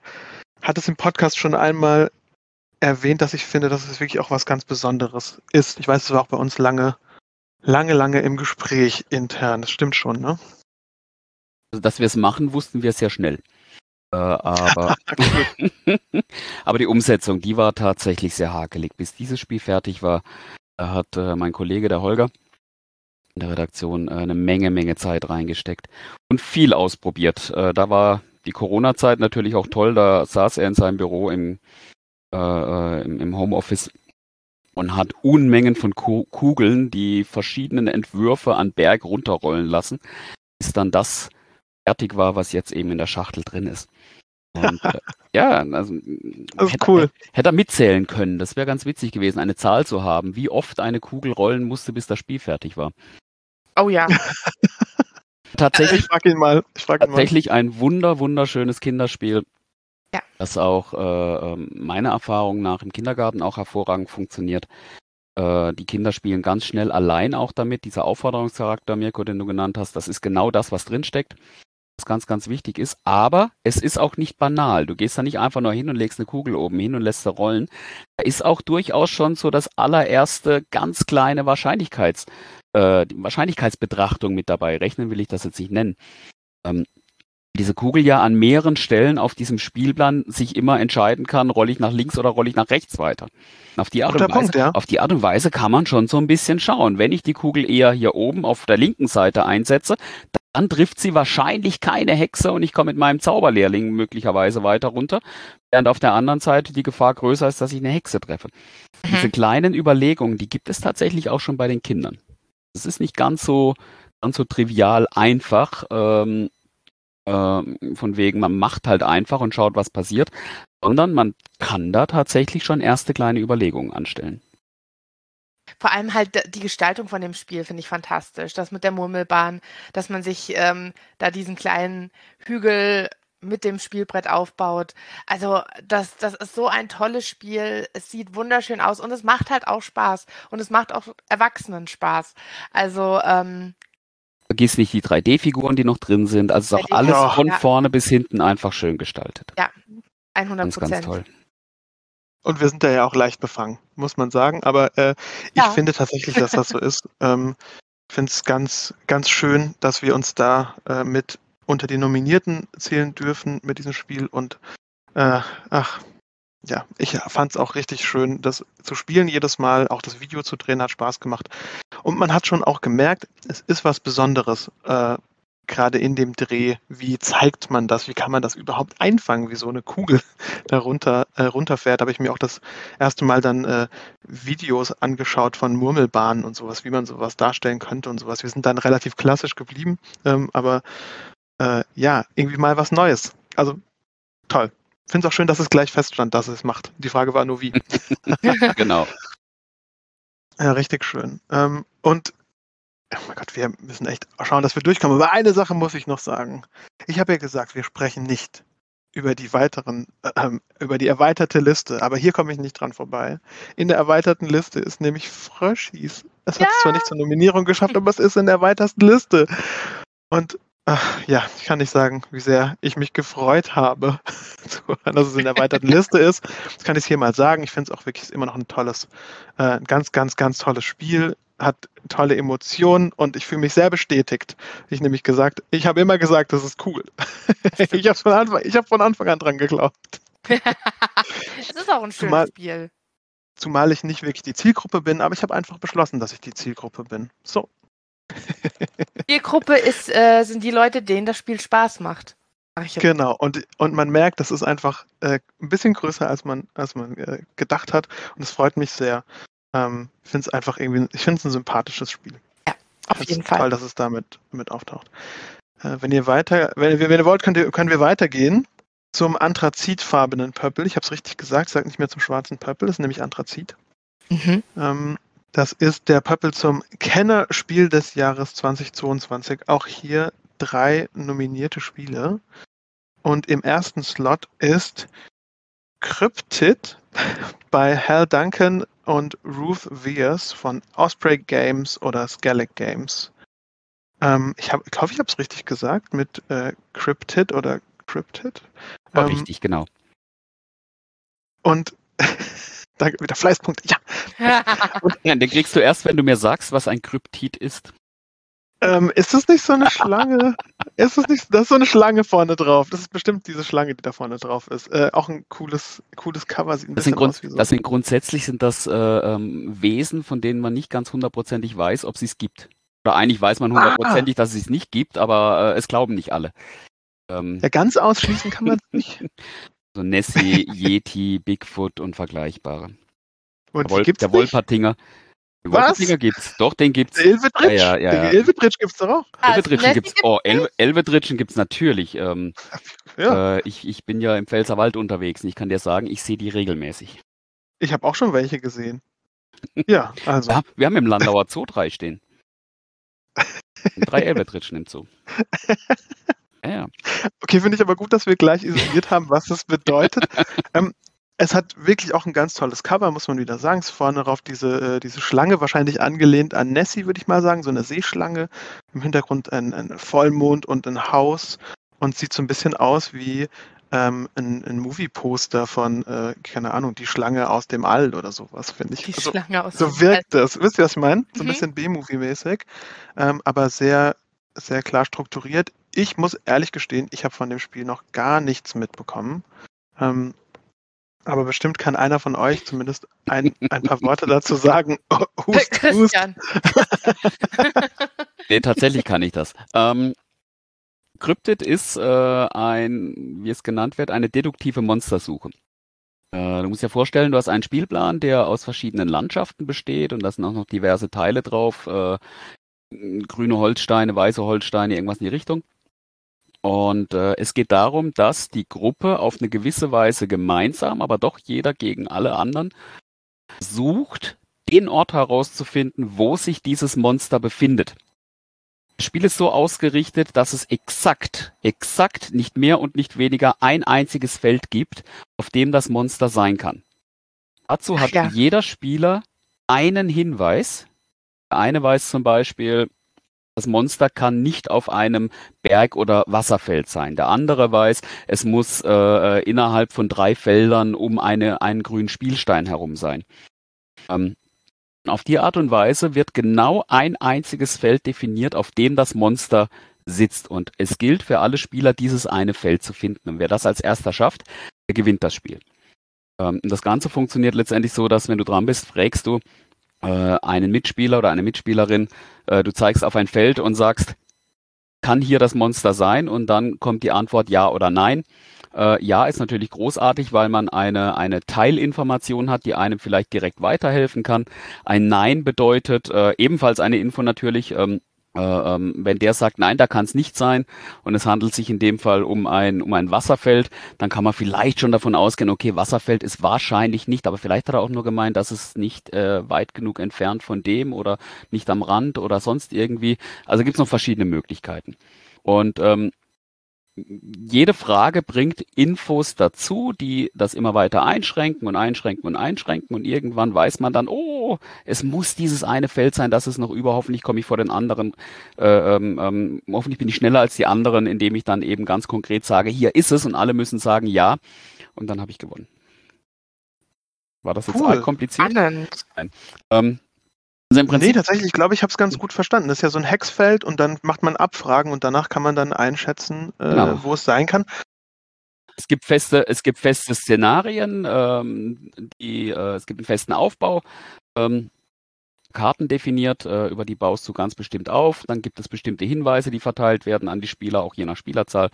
hatte es im Podcast schon einmal erwähnt, dass ich finde, dass es wirklich auch was ganz Besonderes ist. Ich weiß, es war auch bei uns lange, lange, lange im Gespräch intern. Das stimmt schon, ne? Also, dass wir es machen, wussten wir sehr schnell. Äh, aber, aber die Umsetzung, die war tatsächlich sehr hakelig. Bis dieses Spiel fertig war, hat äh, mein Kollege, der Holger, in der Redaktion äh, eine Menge, Menge Zeit reingesteckt und viel ausprobiert. Äh, da war die Corona-Zeit natürlich auch toll. Da saß er in seinem Büro im, äh, äh, im, im Homeoffice und hat Unmengen von Kugeln, die verschiedenen Entwürfe an Berg runterrollen lassen, bis dann das fertig war, was jetzt eben in der Schachtel drin ist. Und, äh, ja, also das hätte, cool. hätte er mitzählen können. Das wäre ganz witzig gewesen, eine Zahl zu haben, wie oft eine Kugel rollen musste, bis das Spiel fertig war. Oh ja. tatsächlich, ich frag ihn mal. Ich frag ihn tatsächlich mal. ein wunder, wunderschönes Kinderspiel, ja. das auch äh, ähm, meiner Erfahrung nach im Kindergarten auch hervorragend funktioniert. Äh, die Kinder spielen ganz schnell allein auch damit. Dieser Aufforderungscharakter, Mirko, den du genannt hast, das ist genau das, was drinsteckt was ganz, ganz wichtig ist. Aber es ist auch nicht banal. Du gehst da nicht einfach nur hin und legst eine Kugel oben hin und lässt sie rollen. Da ist auch durchaus schon so das allererste ganz kleine Wahrscheinlichkeits, äh, Wahrscheinlichkeitsbetrachtung mit dabei. Rechnen will ich das jetzt nicht nennen. Ähm, diese Kugel ja an mehreren Stellen auf diesem Spielplan sich immer entscheiden kann, rolle ich nach links oder rolle ich nach rechts weiter. Auf die, Art und Weise, Punkt, ja. auf die Art und Weise kann man schon so ein bisschen schauen. Wenn ich die Kugel eher hier oben auf der linken Seite einsetze, dann trifft sie wahrscheinlich keine Hexe und ich komme mit meinem Zauberlehrling möglicherweise weiter runter, während auf der anderen Seite die Gefahr größer ist, dass ich eine Hexe treffe. Mhm. Diese kleinen Überlegungen, die gibt es tatsächlich auch schon bei den Kindern. Es ist nicht ganz so, ganz so trivial einfach, ähm, ähm, von wegen, man macht halt einfach und schaut, was passiert, sondern man kann da tatsächlich schon erste kleine Überlegungen anstellen. Vor allem halt die Gestaltung von dem Spiel finde ich fantastisch. Das mit der Murmelbahn, dass man sich ähm, da diesen kleinen Hügel mit dem Spielbrett aufbaut. Also das, das ist so ein tolles Spiel. Es sieht wunderschön aus und es macht halt auch Spaß. Und es macht auch Erwachsenen Spaß. Also ähm, Vergiss nicht die 3D-Figuren, die noch drin sind. Also ist auch alles von ja. vorne bis hinten einfach schön gestaltet. Ja, 100 Prozent. Ganz, ganz toll. Und wir sind da ja auch leicht befangen, muss man sagen. Aber äh, ich ja. finde tatsächlich, dass das so ist. Ähm, ich finde es ganz, ganz schön, dass wir uns da äh, mit unter die Nominierten zählen dürfen mit diesem Spiel. Und äh, ach, ja, ich fand es auch richtig schön, das zu spielen jedes Mal. Auch das Video zu drehen hat Spaß gemacht. Und man hat schon auch gemerkt, es ist was Besonderes, äh, gerade in dem Dreh, wie zeigt man das, wie kann man das überhaupt einfangen, wie so eine Kugel da runter, äh, runterfährt. Habe ich mir auch das erste Mal dann äh, Videos angeschaut von Murmelbahnen und sowas, wie man sowas darstellen könnte und sowas. Wir sind dann relativ klassisch geblieben, ähm, aber äh, ja, irgendwie mal was Neues. Also toll. Finde es auch schön, dass es gleich feststand, dass es macht. Die Frage war nur wie. genau. Ja, richtig schön. Ähm, und oh mein Gott, wir müssen echt schauen, dass wir durchkommen. Aber eine Sache muss ich noch sagen. Ich habe ja gesagt, wir sprechen nicht über die weiteren, äh, über die erweiterte Liste, aber hier komme ich nicht dran vorbei. In der erweiterten Liste ist nämlich Fröschis. Es ja. hat es zwar nicht zur Nominierung geschafft, aber es ist in der erweiterten Liste. Und ach, ja, ich kann nicht sagen, wie sehr ich mich gefreut habe, dass es in der erweiterten Liste ist. Das kann ich hier mal sagen. Ich finde es auch wirklich immer noch ein tolles, äh, ganz, ganz, ganz tolles Spiel hat tolle Emotionen und ich fühle mich sehr bestätigt. Ich nämlich gesagt, ich habe immer gesagt, das ist cool. ich habe von, Anfang, hab von Anfang an dran geglaubt. es ist auch ein schönes zumal, Spiel. Zumal ich nicht wirklich die Zielgruppe bin, aber ich habe einfach beschlossen, dass ich die Zielgruppe bin. So. Zielgruppe ist, äh, sind die Leute, denen das Spiel Spaß macht. Genau, und, und man merkt, das ist einfach äh, ein bisschen größer, als man, als man äh, gedacht hat. Und es freut mich sehr. Ähm, ich finde es einfach irgendwie, ich finde es ein sympathisches Spiel. Ja, auf jeden Fall. Toll, dass es damit mit auftaucht. Äh, wenn ihr weiter, wenn, wenn ihr wollt, könnt ihr, können wir weitergehen zum anthrazitfarbenen Purple. Ich habe es richtig gesagt, sagt nicht mehr zum schwarzen Purple, das ist nämlich Anthrazit. Mhm. Ähm, das ist der Purple zum Kennerspiel des Jahres 2022. Auch hier drei nominierte Spiele. Und im ersten Slot ist Cryptid bei Hal Duncan und Ruth Veers von Osprey Games oder Skellig Games. Ähm, ich hab, glaube, ich habe es richtig gesagt mit äh, Cryptid oder Cryptid. War ähm, richtig, genau. Und danke, wieder Fleißpunkt. Ja. und, ja. Den kriegst du erst, wenn du mir sagst, was ein Kryptid ist. Ähm, ist das nicht so eine Schlange? ist das nicht, das ist so eine Schlange vorne drauf. Das ist bestimmt diese Schlange, die da vorne drauf ist. Äh, auch ein cooles, cooles Cover. Sieht ein das, sind Grund, so. das sind grundsätzlich sind das äh, ähm, Wesen, von denen man nicht ganz hundertprozentig weiß, ob sie es gibt. Oder eigentlich weiß man hundertprozentig, ah. dass es es nicht gibt, aber äh, es glauben nicht alle. Ähm, ja, ganz ausschließen kann man es nicht. So Nessie, Yeti, Bigfoot und vergleichbare. Und der, Wolf, der Wolpertinger. Was? Dinger gibt's. Doch, den gibt's. Elvedritsch? Ja, ja, ja. Elvedritsch gibt's doch auch. Ah, Elvedritschen gibt's. Oh, El Elvedritschen gibt's natürlich. Ähm, ja. äh, ich, ich bin ja im Pfälzerwald unterwegs und ich kann dir sagen, ich sehe die regelmäßig. Ich habe auch schon welche gesehen. Ja, also. Ja, wir haben im Landauer Zoo drei stehen. drei Elvedritschen im Zoo. Ja, ja. Okay, finde ich aber gut, dass wir gleich isoliert haben, was das bedeutet. ähm, es hat wirklich auch ein ganz tolles Cover, muss man wieder sagen. Es ist vorne drauf diese, äh, diese Schlange, wahrscheinlich angelehnt an Nessie, würde ich mal sagen, so eine Seeschlange. Im Hintergrund ein, ein Vollmond und ein Haus und sieht so ein bisschen aus wie ähm, ein, ein Movie-Poster von, äh, keine Ahnung, die Schlange aus dem All oder sowas, finde ich. Die also, Schlange aus so dem wirkt das. Wisst ihr, was ich meine? So ein Mhm. bisschen B-Movie-mäßig, ähm, aber sehr, sehr klar strukturiert. Ich muss ehrlich gestehen, ich habe von dem Spiel noch gar nichts mitbekommen. Ähm, aber bestimmt kann einer von euch zumindest ein, ein paar Worte dazu sagen. Oh, hust, hust. Christian. Nee, tatsächlich kann ich das. Ähm, Cryptid ist äh, ein, wie es genannt wird, eine deduktive Monstersuche. Äh, du musst dir vorstellen, du hast einen Spielplan, der aus verschiedenen Landschaften besteht und da sind auch noch diverse Teile drauf. Äh, grüne Holzsteine, weiße Holzsteine, irgendwas in die Richtung. Und äh, es geht darum, dass die Gruppe auf eine gewisse Weise gemeinsam, aber doch jeder gegen alle anderen, sucht, den Ort herauszufinden, wo sich dieses Monster befindet. Das Spiel ist so ausgerichtet, dass es exakt, exakt nicht mehr und nicht weniger ein einziges Feld gibt, auf dem das Monster sein kann. Dazu hat ja. jeder Spieler einen Hinweis. Der eine weiß zum Beispiel, das Monster kann nicht auf einem Berg- oder Wasserfeld sein. Der andere weiß, es muss äh, innerhalb von drei Feldern um eine, einen grünen Spielstein herum sein. Ähm, auf die Art und Weise wird genau ein einziges Feld definiert, auf dem das Monster sitzt. Und es gilt für alle Spieler, dieses eine Feld zu finden. Und wer das als erster schafft, der gewinnt das Spiel. Ähm, das Ganze funktioniert letztendlich so, dass wenn du dran bist, fragst du einen Mitspieler oder eine Mitspielerin, äh, du zeigst auf ein Feld und sagst, kann hier das Monster sein? Und dann kommt die Antwort ja oder nein. Äh, ja ist natürlich großartig, weil man eine, eine Teilinformation hat, die einem vielleicht direkt weiterhelfen kann. Ein Nein bedeutet äh, ebenfalls eine Info natürlich, äh, ähm, wenn der sagt, nein, da kann es nicht sein und es handelt sich in dem Fall um ein, um ein Wasserfeld, dann kann man vielleicht schon davon ausgehen, okay, Wasserfeld ist wahrscheinlich nicht, aber vielleicht hat er auch nur gemeint, dass es nicht äh, weit genug entfernt von dem oder nicht am Rand oder sonst irgendwie. Also gibt es noch verschiedene Möglichkeiten. Und ähm, jede Frage bringt Infos dazu, die das immer weiter einschränken und einschränken und einschränken und irgendwann weiß man dann, oh, es muss dieses eine Feld sein, das ist noch über, hoffentlich komme ich vor den anderen, äh, ähm, ähm, hoffentlich bin ich schneller als die anderen, indem ich dann eben ganz konkret sage, hier ist es und alle müssen sagen ja und dann habe ich gewonnen. War das jetzt Cool. kompliziert? Spannend. Ähm, also im Nee, Prinzip tatsächlich, ich glaube, ich habe es ganz gut verstanden. Das ist ja so ein Hexfeld und dann macht man Abfragen und danach kann man dann einschätzen, äh, Genau. wo es sein kann. Es gibt feste, es gibt feste Szenarien, ähm, die, äh, es gibt einen festen Aufbau, ähm, Karten definiert, äh, über die baust du ganz bestimmt auf. Dann gibt es bestimmte Hinweise, die verteilt werden an die Spieler, auch je nach Spielerzahl.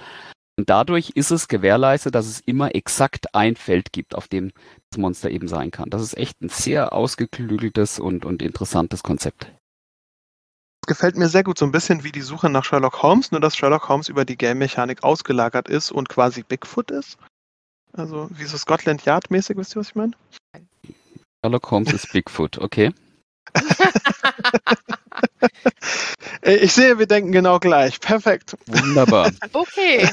Und dadurch ist es gewährleistet, dass es immer exakt ein Feld gibt, auf dem das Monster eben sein kann. Das ist echt ein sehr ausgeklügeltes und, und interessantes Konzept. Das gefällt mir sehr gut, so ein bisschen wie die Suche nach Sherlock Holmes, nur dass Sherlock Holmes über die Game-Mechanik ausgelagert ist und quasi Bigfoot ist. Also wie so Scotland Yard-mäßig, wisst ihr, was ich meine? Sherlock Holmes ist Bigfoot, okay. Äh, Ich sehe, wir denken genau gleich. Perfekt. Wunderbar. Okay.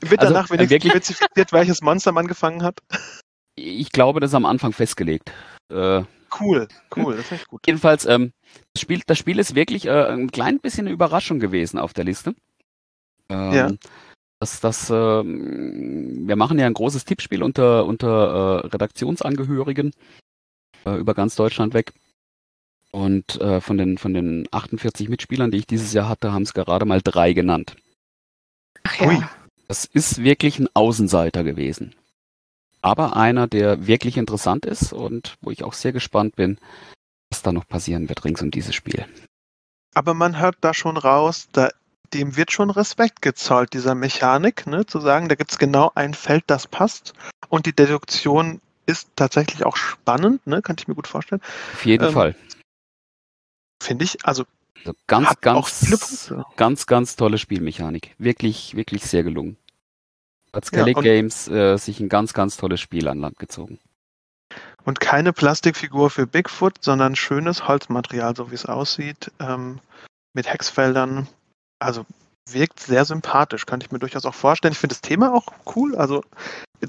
Wird Also, danach äh, wenigstens wirklich- spezifiziert, welches Monster man gefangen hat? Ich glaube, das ist am Anfang festgelegt. Äh, Cool, cool, das ist echt gut. Jedenfalls, ähm, das, Spiel, das Spiel ist wirklich äh, ein klein bisschen eine Überraschung gewesen auf der Liste. Ähm, Ja. Das, das, ähm, wir machen ja ein großes Tippspiel unter, unter äh, Redaktionsangehörigen äh, über ganz Deutschland weg. Und äh, von, den, von den 48 Mitspielern, die ich dieses Jahr hatte, haben es gerade mal drei genannt. Ach Ui. ja. Das ist wirklich ein Außenseiter gewesen. Aber einer, der wirklich interessant ist und wo ich auch sehr gespannt bin, was da noch passieren wird rings um dieses Spiel. Aber man hört da schon raus, da, dem wird schon Respekt gezollt, dieser Mechanik, ne? zu sagen, da gibt es genau ein Feld, das passt. Und die Deduktion ist tatsächlich auch spannend, ne? kann ich mir gut vorstellen. Auf jeden Ähm, Fall. Finde ich, also Also ganz, hat ganz, ganz, ganz tolle Spielmechanik. Wirklich, wirklich sehr gelungen. Hat Ja, Skelly und- Games äh, sich ein ganz, ganz tolles Spiel an Land gezogen. Und keine Plastikfigur für Bigfoot, sondern schönes Holzmaterial, so wie es aussieht, ähm, mit Hexfeldern. Also wirkt sehr sympathisch, könnte ich mir durchaus auch vorstellen. Ich finde das Thema auch cool. Also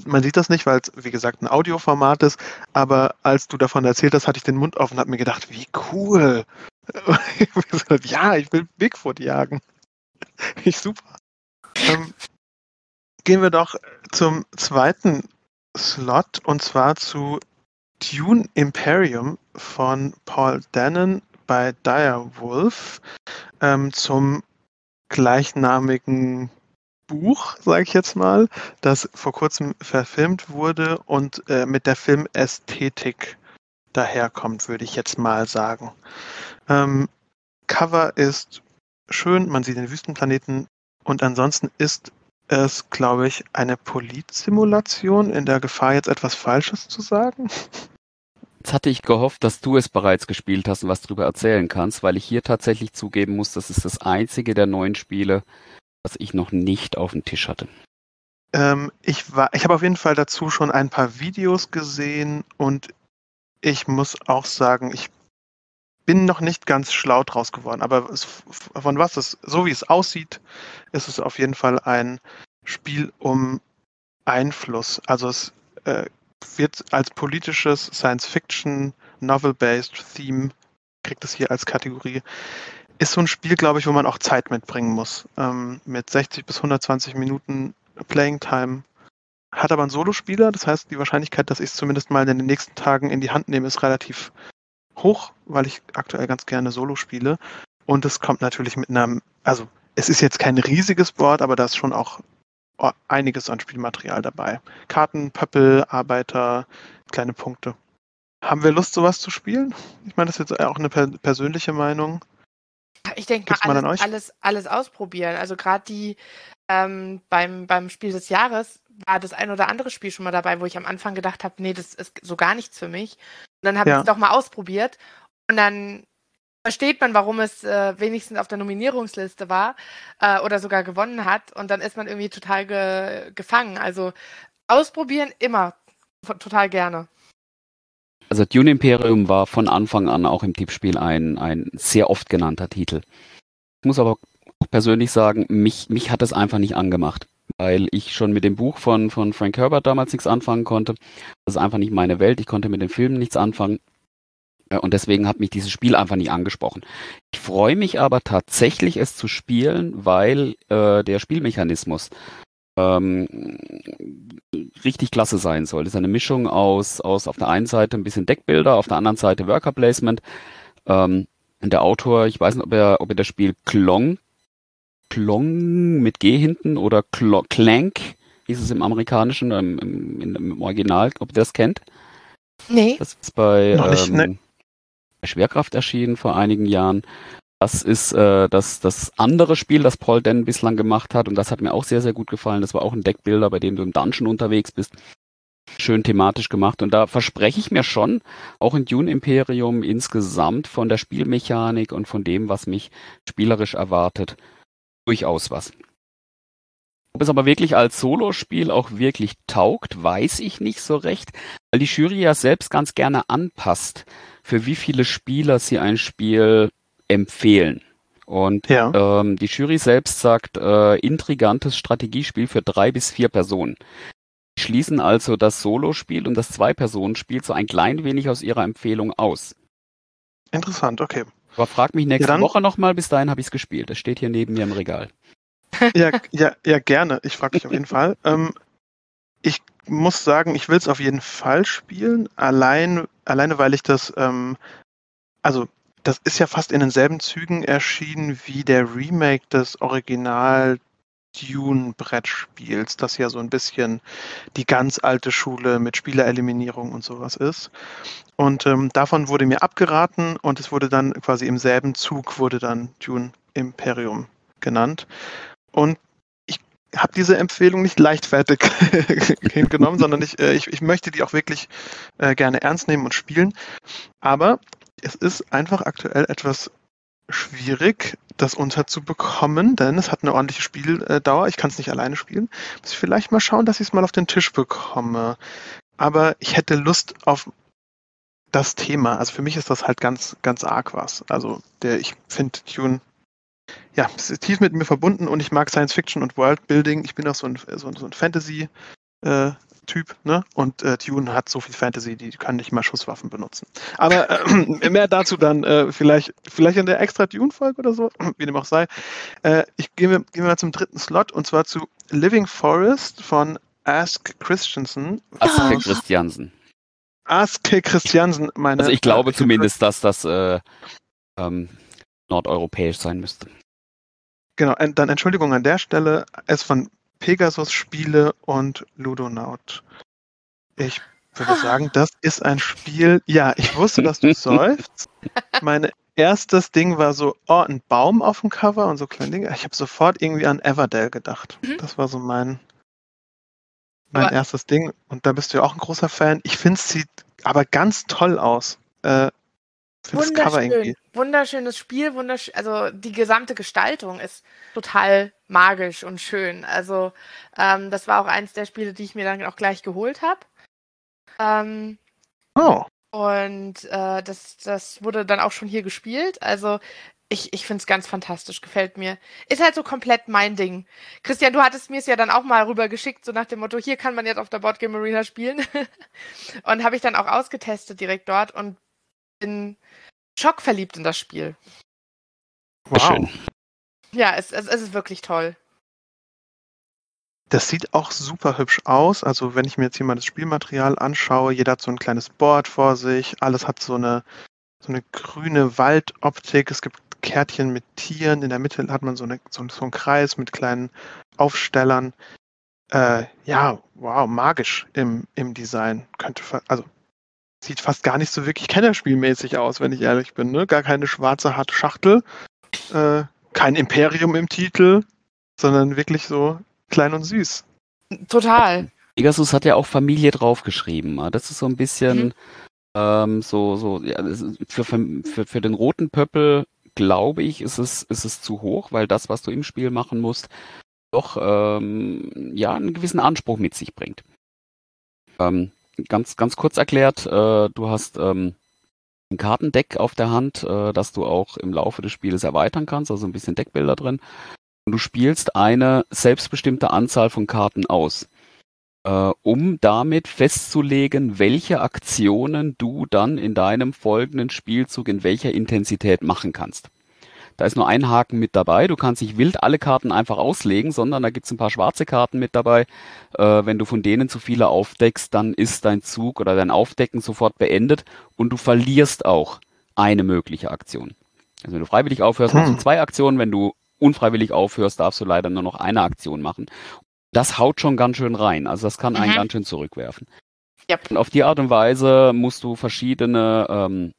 man sieht das nicht, weil es, wie gesagt, ein Audioformat ist, aber als du davon erzählt hast, hatte ich den Mund offen und habe mir gedacht, wie cool. ja, ich will Bigfoot jagen. Ich super. Ähm, gehen wir doch zum zweiten Slot und zwar zu Dune Imperium von Paul Dannon bei Dire Wolf ähm, zum gleichnamigen Buch, sage ich jetzt mal, das vor kurzem verfilmt wurde und äh, mit der Filmästhetik daherkommt, würde ich jetzt mal sagen. Ähm, Cover ist schön, man sieht den Wüstenplaneten und ansonsten ist es, glaube ich, eine Politsimulation in der Gefahr, jetzt etwas Falsches zu sagen. Jetzt hatte ich gehofft, dass du es bereits gespielt hast und was darüber erzählen kannst, weil ich hier tatsächlich zugeben muss, das ist das einzige der neuen Spiele, was ich noch nicht auf dem Tisch hatte. Ähm, ich ich habe auf jeden Fall dazu schon ein paar Videos gesehen und ich muss auch sagen, ich bin noch nicht ganz schlau draus geworden. Aber von was es, so wie es aussieht, ist es auf jeden Fall ein Spiel um Einfluss. Also es äh, wird als politisches Science-Fiction, Novel-based Theme, kriegt es hier als Kategorie ist so ein Spiel, glaube ich, wo man auch Zeit mitbringen muss. Ähm, mit 60 bis 120 Minuten Playing Time. Hat aber einen Solospieler, das heißt, die Wahrscheinlichkeit, dass ich es zumindest mal in den nächsten Tagen in die Hand nehme, ist relativ hoch, weil ich aktuell ganz gerne Solo spiele. Und es kommt natürlich mit einem, also es ist jetzt kein riesiges Board, aber da ist schon auch einiges an Spielmaterial dabei. Karten, Pöppel, Arbeiter, kleine Punkte. Haben wir Lust, sowas zu spielen? Ich meine, das ist jetzt auch eine persönliche Meinung. Ich denke mal, alles, alles, alles ausprobieren. Also gerade die ähm, beim, beim Spiel des Jahres war das ein oder andere Spiel schon mal dabei, wo ich am Anfang gedacht habe, nee, das ist so gar nichts für mich. Und dann habe ja. ich es doch mal ausprobiert und dann versteht man, warum es äh, wenigstens auf der Nominierungsliste war äh, oder sogar gewonnen hat und dann ist man irgendwie total ge gefangen. Also ausprobieren immer total gerne. Also Dune Imperium war von Anfang an auch im Tippspiel ein, ein sehr oft genannter Titel. Ich muss aber auch persönlich sagen, mich, mich hat es einfach nicht angemacht, weil ich schon mit dem Buch von, von Frank Herbert damals nichts anfangen konnte. Das ist einfach nicht meine Welt. Ich konnte mit den Filmen nichts anfangen. Und deswegen hat mich dieses Spiel einfach nicht angesprochen. Ich freue mich aber tatsächlich, es zu spielen, weil äh, der Spielmechanismus ähm, richtig klasse sein soll. Das ist eine Mischung aus, aus auf der einen Seite ein bisschen Deckbilder, auf der anderen Seite Worker Placement. Ähm, der Autor, ich weiß nicht, ob er, ob er das Spiel Klong, Klong mit G hinten oder Klo, Clank, hieß es im amerikanischen, im, im, im, Original, ob ihr das kennt. Nee. Das ist bei, nicht, ähm, nee. Schwerkraft erschienen vor einigen Jahren. Das ist äh, das, das andere Spiel, das Paul Denn bislang gemacht hat und das hat mir auch sehr, sehr gut gefallen. Das war auch ein Deckbilder, bei dem du im Dungeon unterwegs bist. Schön thematisch gemacht und da verspreche ich mir schon, auch in Dune Imperium insgesamt von der Spielmechanik und von dem, was mich spielerisch erwartet, durchaus was. Ob es aber wirklich als Solospiel auch wirklich taugt, weiß ich nicht so recht, weil die Jury ja selbst ganz gerne anpasst, für wie viele Spieler sie ein Spiel empfehlen. Und ja. ähm, die Jury selbst sagt, äh, intrigantes Strategiespiel für drei bis vier Personen. Die schließen also das Solo-Spiel und das Zwei-Personen-Spiel so ein klein wenig aus ihrer Empfehlung aus. Interessant, okay. Aber frag mich nächste ja, Woche nochmal, bis dahin habe ich es gespielt. Das steht hier neben mir im Regal. Ja, ja, ja gerne. Ich frage dich auf jeden Fall. Ähm, ich muss sagen, ich will es auf jeden Fall spielen, allein, alleine weil ich das, ähm, also das ist ja fast in denselben Zügen erschienen wie der Remake des Original Dune-Brettspiels, das ja so ein bisschen die ganz alte Schule mit Spielereliminierung und sowas ist. Und ähm, davon wurde mir abgeraten und es wurde dann quasi im selben Zug wurde dann Dune Imperium genannt. Und ich habe diese Empfehlung nicht leichtfertig hingenommen, sondern ich, äh, ich, ich, möchte die auch wirklich äh, gerne ernst nehmen und spielen. Aber es ist einfach aktuell etwas schwierig, das unterzubekommen, denn es hat eine ordentliche Spieldauer. Ich kann es nicht alleine spielen. Muss ich vielleicht mal schauen, dass ich es mal auf den Tisch bekomme. Aber ich hätte Lust auf das Thema. Also für mich ist das halt ganz, ganz arg was. Also der, ich finde Tune, ja, ist tief mit mir verbunden und ich mag Science Fiction und Worldbuilding. Ich bin auch so ein, so so ein Fantasy- äh, Typ, ne? Und äh, Dune hat so viel Fantasy, die können nicht mal Schusswaffen benutzen. Aber äh, mehr dazu dann äh, vielleicht, vielleicht in der extra Dune-Folge oder so, wie dem auch sei. Äh, ich gehe geh mal zum dritten Slot und zwar zu Living Forest von Ask Christensen. Ask oh. Christiansen. Ask Christiansen, meine. Also ich glaube zumindest, dass das äh, ähm, nordeuropäisch sein müsste. Genau, dann Entschuldigung an der Stelle, es von Pegasus Spiele und Ludonaut. Ich würde sagen, das ist ein Spiel. Ja, ich wusste, dass du seufzt. Mein erstes Ding war so, oh, ein Baum auf dem Cover und so kleine Dinge. Ich habe sofort irgendwie an Everdell gedacht. Mhm. Das war so mein, mein aber erstes Ding. Und da bist du ja auch ein großer Fan. Ich finde, es sieht aber ganz toll aus. Äh, Wunderschön, wunderschönes Spiel, wundersch also die gesamte Gestaltung ist total magisch und schön. Also ähm, das war auch eins der Spiele, die ich mir dann auch gleich geholt habe. Ähm, oh. Und äh, das, das wurde dann auch schon hier gespielt. Also ich, ich finde es ganz fantastisch, gefällt mir. Ist halt so komplett mein Ding. Christian, du hattest mir es ja dann auch mal rüber geschickt, so nach dem Motto, hier kann man jetzt auf der Boardgame Arena spielen. und habe ich dann auch ausgetestet direkt dort und bin schockverliebt in das Spiel. Wow. Schön. Ja, es, es, es ist wirklich toll. Das sieht auch super hübsch aus. Also wenn ich mir jetzt hier mal das Spielmaterial anschaue, jeder hat so ein kleines Board vor sich, alles hat so eine, so eine grüne Waldoptik. Es gibt Kärtchen mit Tieren, in der Mitte hat man so, eine, so, so einen Kreis mit kleinen Aufstellern. Äh, ja, wow, magisch im, im Design. Könnte, also sieht fast gar nicht so wirklich kennerspielmäßig aus, wenn ich ehrlich bin. Ne? Gar keine schwarze harte Schachtel, äh, kein Imperium im Titel, sondern wirklich so klein und süß. Total. Pegasus hat ja auch Familie draufgeschrieben. Das ist so ein bisschen mhm. ähm, so, so, ja, für, für, für den roten Pöppel, glaube ich, ist es, ist es zu hoch, weil das, was du im Spiel machen musst, doch ähm, ja einen gewissen Anspruch mit sich bringt. Ähm, ganz, ganz kurz erklärt, äh, du hast ähm, ein Kartendeck auf der Hand, äh, das du auch im Laufe des Spieles erweitern kannst, also ein bisschen Deckbilder drin. Und du spielst eine selbstbestimmte Anzahl von Karten aus, äh, um damit festzulegen, welche Aktionen du dann in deinem folgenden Spielzug in welcher Intensität machen kannst. Da ist nur ein Haken mit dabei. Du kannst nicht wild alle Karten einfach auslegen, sondern da gibt's ein paar schwarze Karten mit dabei. Äh, wenn du von denen zu viele aufdeckst, dann ist dein Zug oder dein Aufdecken sofort beendet und du verlierst auch eine mögliche Aktion. Also wenn du freiwillig aufhörst, machst du hm. zwei Aktionen. Wenn du unfreiwillig aufhörst, darfst du leider nur noch eine Aktion machen. Das haut schon ganz schön rein. Also das kann einen mhm. ganz schön zurückwerfen. Yep. Und auf die Art und Weise musst du verschiedene ähm,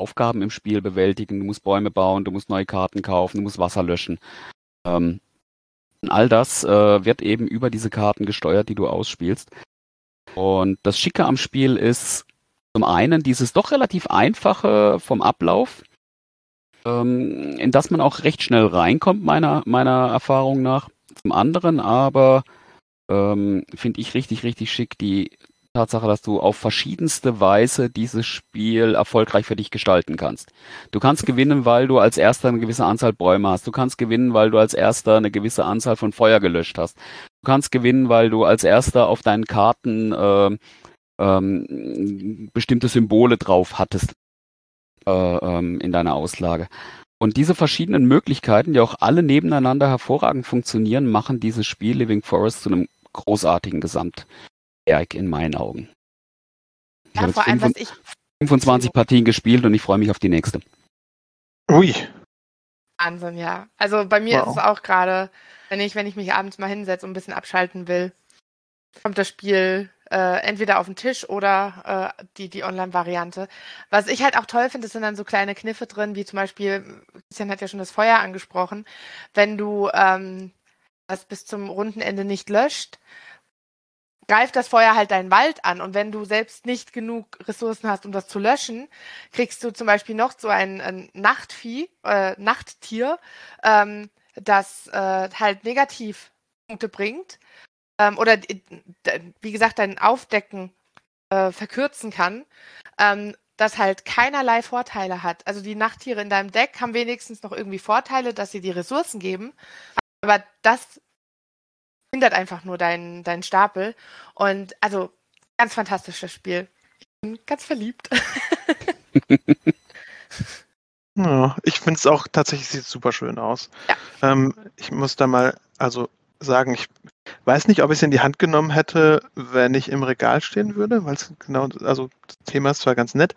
Aufgaben im Spiel bewältigen. Du musst Bäume bauen, du musst neue Karten kaufen, du musst Wasser löschen. Ähm, all das äh, wird eben über diese Karten gesteuert, die du ausspielst. Und das Schicke am Spiel ist zum einen dieses doch relativ einfache vom Ablauf, ähm, in das man auch recht schnell reinkommt, meiner, meiner Erfahrung nach. Zum anderen aber ähm, finde ich richtig, richtig schick die Tatsache, dass du auf verschiedenste Weise dieses Spiel erfolgreich für dich gestalten kannst. Du kannst gewinnen, weil du als erster eine gewisse Anzahl Bäume hast. Du kannst gewinnen, weil du als erster eine gewisse Anzahl von Feuer gelöscht hast. Du kannst gewinnen, weil du als erster auf deinen Karten äh, ähm, bestimmte Symbole drauf hattest äh, ähm, in deiner Auslage. Und diese verschiedenen Möglichkeiten, die auch alle nebeneinander hervorragend funktionieren, machen dieses Spiel Living Forest zu einem großartigen Gesamt. Werk in meinen Augen. Ja, vor allem, was ich 25 Partien gespielt und ich freue mich auf die nächste. Ui. Wahnsinn, ja. Also bei mir wow. ist es auch gerade, wenn ich, wenn ich mich abends mal hinsetze und ein bisschen abschalten will, kommt das Spiel äh, entweder auf den Tisch oder äh, die, die Online-Variante. Was ich halt auch toll finde, sind dann so kleine Kniffe drin, wie zum Beispiel, Christian hat ja schon das Feuer angesprochen, wenn du ähm, das bis zum runden Ende nicht löscht, greift das Feuer halt deinen Wald an. Und wenn du selbst nicht genug Ressourcen hast, um das zu löschen, kriegst du zum Beispiel noch so ein, ein Nachtvieh, äh, Nachttier, ähm, das äh, halt Negativpunkte bringt. Ähm, oder wie gesagt, dein Aufdecken äh, verkürzen kann. Ähm, das halt keinerlei Vorteile hat. Also die Nachttiere in deinem Deck haben wenigstens noch irgendwie Vorteile, dass sie die Ressourcen geben. Aber das hindert einfach nur deinen dein Stapel. Und also ganz fantastisches Spiel. Ich bin ganz verliebt. ja, ich finde es auch tatsächlich sieht super schön aus. Ja. Ähm, ich muss da mal, also sagen, ich weiß nicht, ob ich es in die Hand genommen hätte, wenn ich im Regal stehen würde, weil es genau, also das Thema ist zwar ganz nett,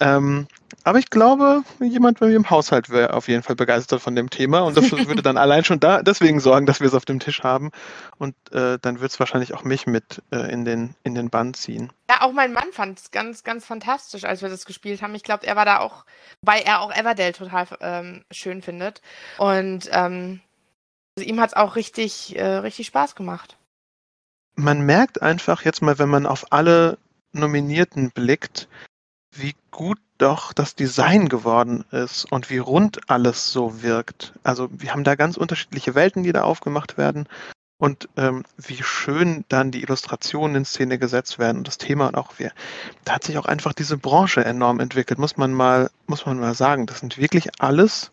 ähm, aber ich glaube, jemand bei mir im Haushalt wäre auf jeden Fall begeistert von dem Thema und das würde dann allein schon da deswegen sorgen, dass wir es auf dem Tisch haben und äh, dann wird es wahrscheinlich auch mich mit äh, in, den, in den Bann ziehen. Ja, auch mein Mann fand es ganz, ganz fantastisch, als wir das gespielt haben. Ich glaube, er war da auch, weil er auch Everdell total ähm, schön findet und ähm, also ihm hat es auch richtig, äh, richtig Spaß gemacht. Man merkt einfach jetzt mal, wenn man auf alle Nominierten blickt, wie gut doch das Design geworden ist und wie rund alles so wirkt. Also wir haben da ganz unterschiedliche Welten, die da aufgemacht werden und ähm, wie schön dann die Illustrationen in Szene gesetzt werden und das Thema und auch wir. Da hat sich auch einfach diese Branche enorm entwickelt, muss man mal, muss man mal sagen. Das sind wirklich alles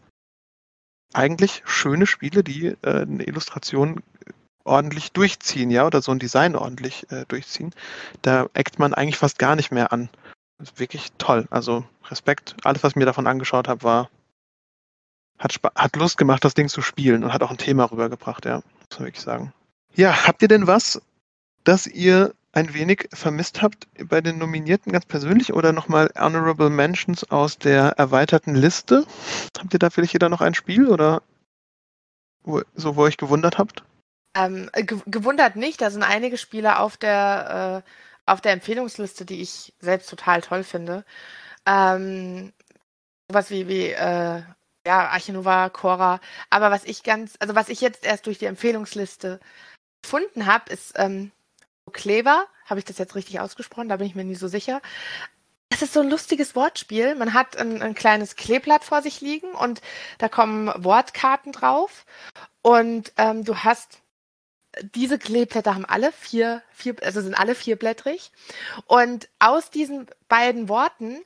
eigentlich schöne Spiele, die äh, eine Illustration ordentlich durchziehen, ja, oder so ein Design ordentlich äh, durchziehen. Da eckt man eigentlich fast gar nicht mehr an wirklich toll. Also Respekt. Alles, was ich mir davon angeschaut habe, war hat, hat Lust gemacht, das Ding zu spielen und hat auch ein Thema rübergebracht, ja. Muss man wirklich sagen. Ja, habt ihr denn was, das ihr ein wenig vermisst habt bei den Nominierten ganz persönlich oder nochmal Honorable Mentions aus der erweiterten Liste? Habt ihr da vielleicht jeder noch ein Spiel oder wo, so, wo ihr euch gewundert habt? Ähm, gewundert nicht, da sind einige Spiele auf der äh, auf der Empfehlungsliste, die ich selbst total toll finde. Ähm, sowas wie, wie äh, ja, Archinova, Cora. Aber was ich ganz, also was ich jetzt erst durch die Empfehlungsliste gefunden habe, ist ähm, Clever. Habe ich das jetzt richtig ausgesprochen? Da bin ich mir nie so sicher. Es ist so ein lustiges Wortspiel. Man hat ein, ein, kleines Kleeblatt vor sich liegen und da kommen Wortkarten drauf. Und ähm, du hast diese Kleeblätter haben alle vier, vier, also sind alle vierblättrig. Und aus diesen beiden Worten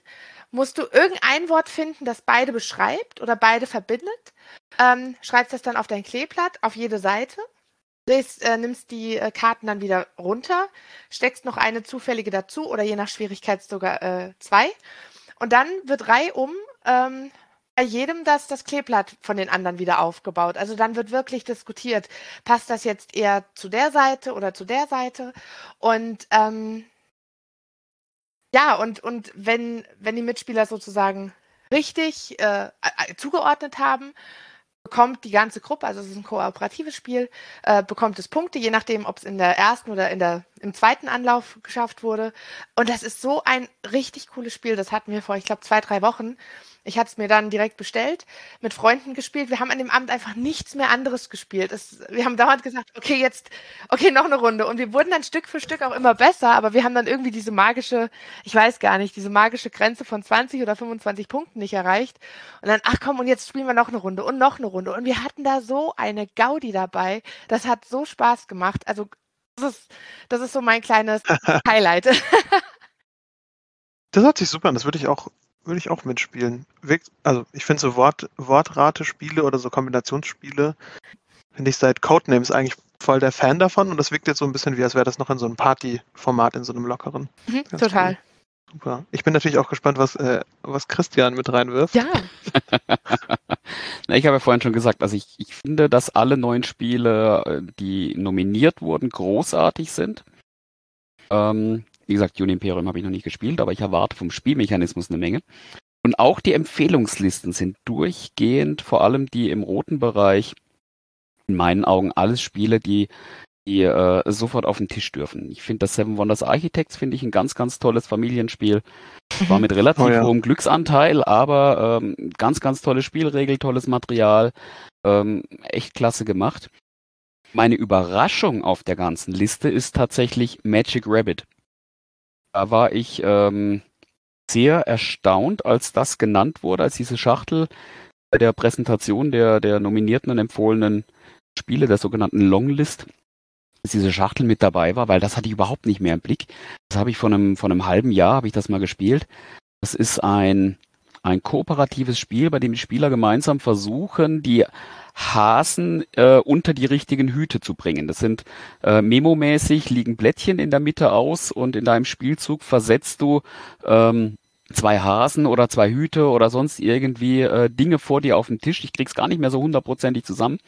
musst du irgendein Wort finden, das beide beschreibt oder beide verbindet. Ähm, schreibst das dann auf dein Kleeblatt, auf jede Seite. Drehst, äh, nimmst die äh, Karten dann wieder runter, steckst noch eine zufällige dazu oder je nach Schwierigkeit sogar äh, zwei. Und dann wird reihum ähm, bei jedem das, das Kleeblatt von den anderen wieder aufgebaut. Also dann wird wirklich diskutiert, passt das jetzt eher zu der Seite oder zu der Seite? Und ähm, ja, und, und wenn, wenn die Mitspieler sozusagen richtig äh, äh zugeordnet haben, bekommt die ganze Gruppe, also es ist ein kooperatives Spiel, äh, bekommt es Punkte, je nachdem, ob es in der ersten oder in der, im zweiten Anlauf geschafft wurde. Und das ist so ein richtig cooles Spiel. Das hatten wir vor, ich glaube, zwei, drei Wochen. Ich hatte es mir dann direkt bestellt, mit Freunden gespielt. Wir haben an dem Abend einfach nichts mehr anderes gespielt. Es, wir haben dauernd gesagt, okay, jetzt, okay, noch eine Runde. Und wir wurden dann Stück für Stück auch immer besser, aber wir haben dann irgendwie diese magische, ich weiß gar nicht, diese magische Grenze von 20 oder 25 Punkten nicht erreicht. Und dann, ach komm, und jetzt spielen wir noch eine Runde und noch eine Runde. Und wir hatten da so eine Gaudi dabei. Das hat so Spaß gemacht. Also, das ist, das ist so mein kleines Highlight. Das hört sich super an. Das würde ich auch würde ich auch mitspielen. Also ich finde so Wort, Wortrate-Spiele oder so Kombinationsspiele, finde ich seit Codenames eigentlich voll der Fan davon und das wirkt jetzt so ein bisschen wie, als wäre das noch in so einem Party-Format, in so einem lockeren. Mhm, total. Cool. Super. Ich bin natürlich auch gespannt, was, äh, was Christian mit reinwirft. Ja. Na, ich habe ja vorhin schon gesagt, also ich, ich finde, dass alle neuen Spiele, äh, die nominiert wurden, großartig sind. Ähm, wie gesagt, Dune Imperium habe ich noch nicht gespielt, aber ich erwarte vom Spielmechanismus eine Menge. Und auch die Empfehlungslisten sind durchgehend, vor allem die im roten Bereich, in meinen Augen alles Spiele, die, die äh, sofort auf den Tisch dürfen. Ich finde das Seven Wonders Architects finde ich ein ganz, ganz tolles Familienspiel. War mit relativ oh ja. hohem Glücksanteil, aber ähm, ganz, ganz tolle Spielregel, tolles Material, ähm, echt klasse gemacht. Meine Überraschung auf der ganzen Liste ist tatsächlich Magic Rabbit. Da war ich ähm, sehr erstaunt, als das genannt wurde, als diese Schachtel bei der Präsentation der, der nominierten und empfohlenen Spiele, der sogenannten Longlist, dass diese Schachtel mit dabei war, weil das hatte ich überhaupt nicht mehr im Blick. Das habe ich vor einem, vor einem halben Jahr, habe ich das mal gespielt. Das ist ein, ein kooperatives Spiel, bei dem die Spieler gemeinsam versuchen, die Hasen äh, unter die richtigen Hüte zu bringen. Das sind äh, memomäßig liegen Blättchen in der Mitte aus und in deinem Spielzug versetzt du ähm, zwei Hasen oder zwei Hüte oder sonst irgendwie äh, Dinge vor dir auf den Tisch. Ich krieg's gar nicht mehr so hundertprozentig zusammen,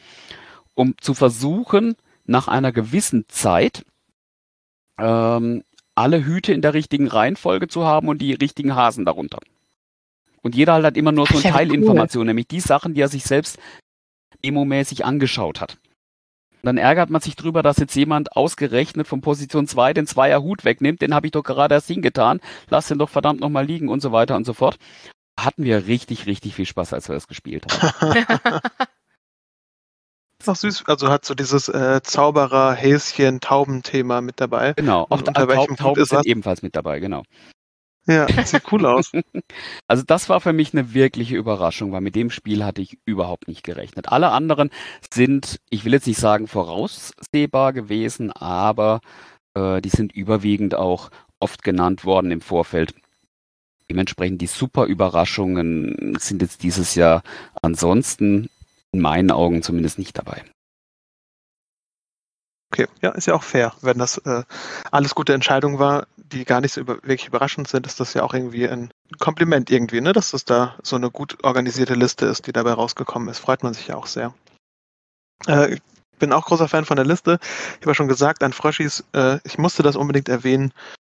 um zu versuchen, nach einer gewissen Zeit ähm, alle Hüte in der richtigen Reihenfolge zu haben und die richtigen Hasen darunter. Und jeder halt hat immer nur so eine Teilinformation, cool. nämlich die Sachen, die er sich selbst demomäßig angeschaut hat. Und dann ärgert man sich drüber, dass jetzt jemand ausgerechnet von Position 2 den Zweier Hut wegnimmt, den habe ich doch gerade erst hingetan, lass den doch verdammt nochmal liegen und so weiter und so fort. Hatten wir richtig, richtig viel Spaß, als wir das gespielt haben. ist auch süß, also hat so dieses äh, Zauberer, Häschen, Tauben-Thema mit dabei. Genau, auch welchem Tauben sind ebenfalls mit dabei, genau. Ja, sieht cool aus. Also das war für mich eine wirkliche Überraschung, weil mit dem Spiel hatte ich überhaupt nicht gerechnet. Alle anderen sind, ich will jetzt nicht sagen voraussehbar gewesen, aber äh, die sind überwiegend auch oft genannt worden im Vorfeld. Dementsprechend die super Überraschungen sind jetzt dieses Jahr ansonsten in meinen Augen zumindest nicht dabei. Okay, ja, ist ja auch fair. Wenn das äh, alles gute Entscheidungen war, die gar nicht so über, wirklich überraschend sind, ist das ja auch irgendwie ein Kompliment irgendwie, ne? dass das da so eine gut organisierte Liste ist, die dabei rausgekommen ist. Freut man sich ja auch sehr. Äh, ich bin auch großer Fan von der Liste. Ich habe ja schon gesagt, an Fröschis, äh, ich musste das unbedingt erwähnen.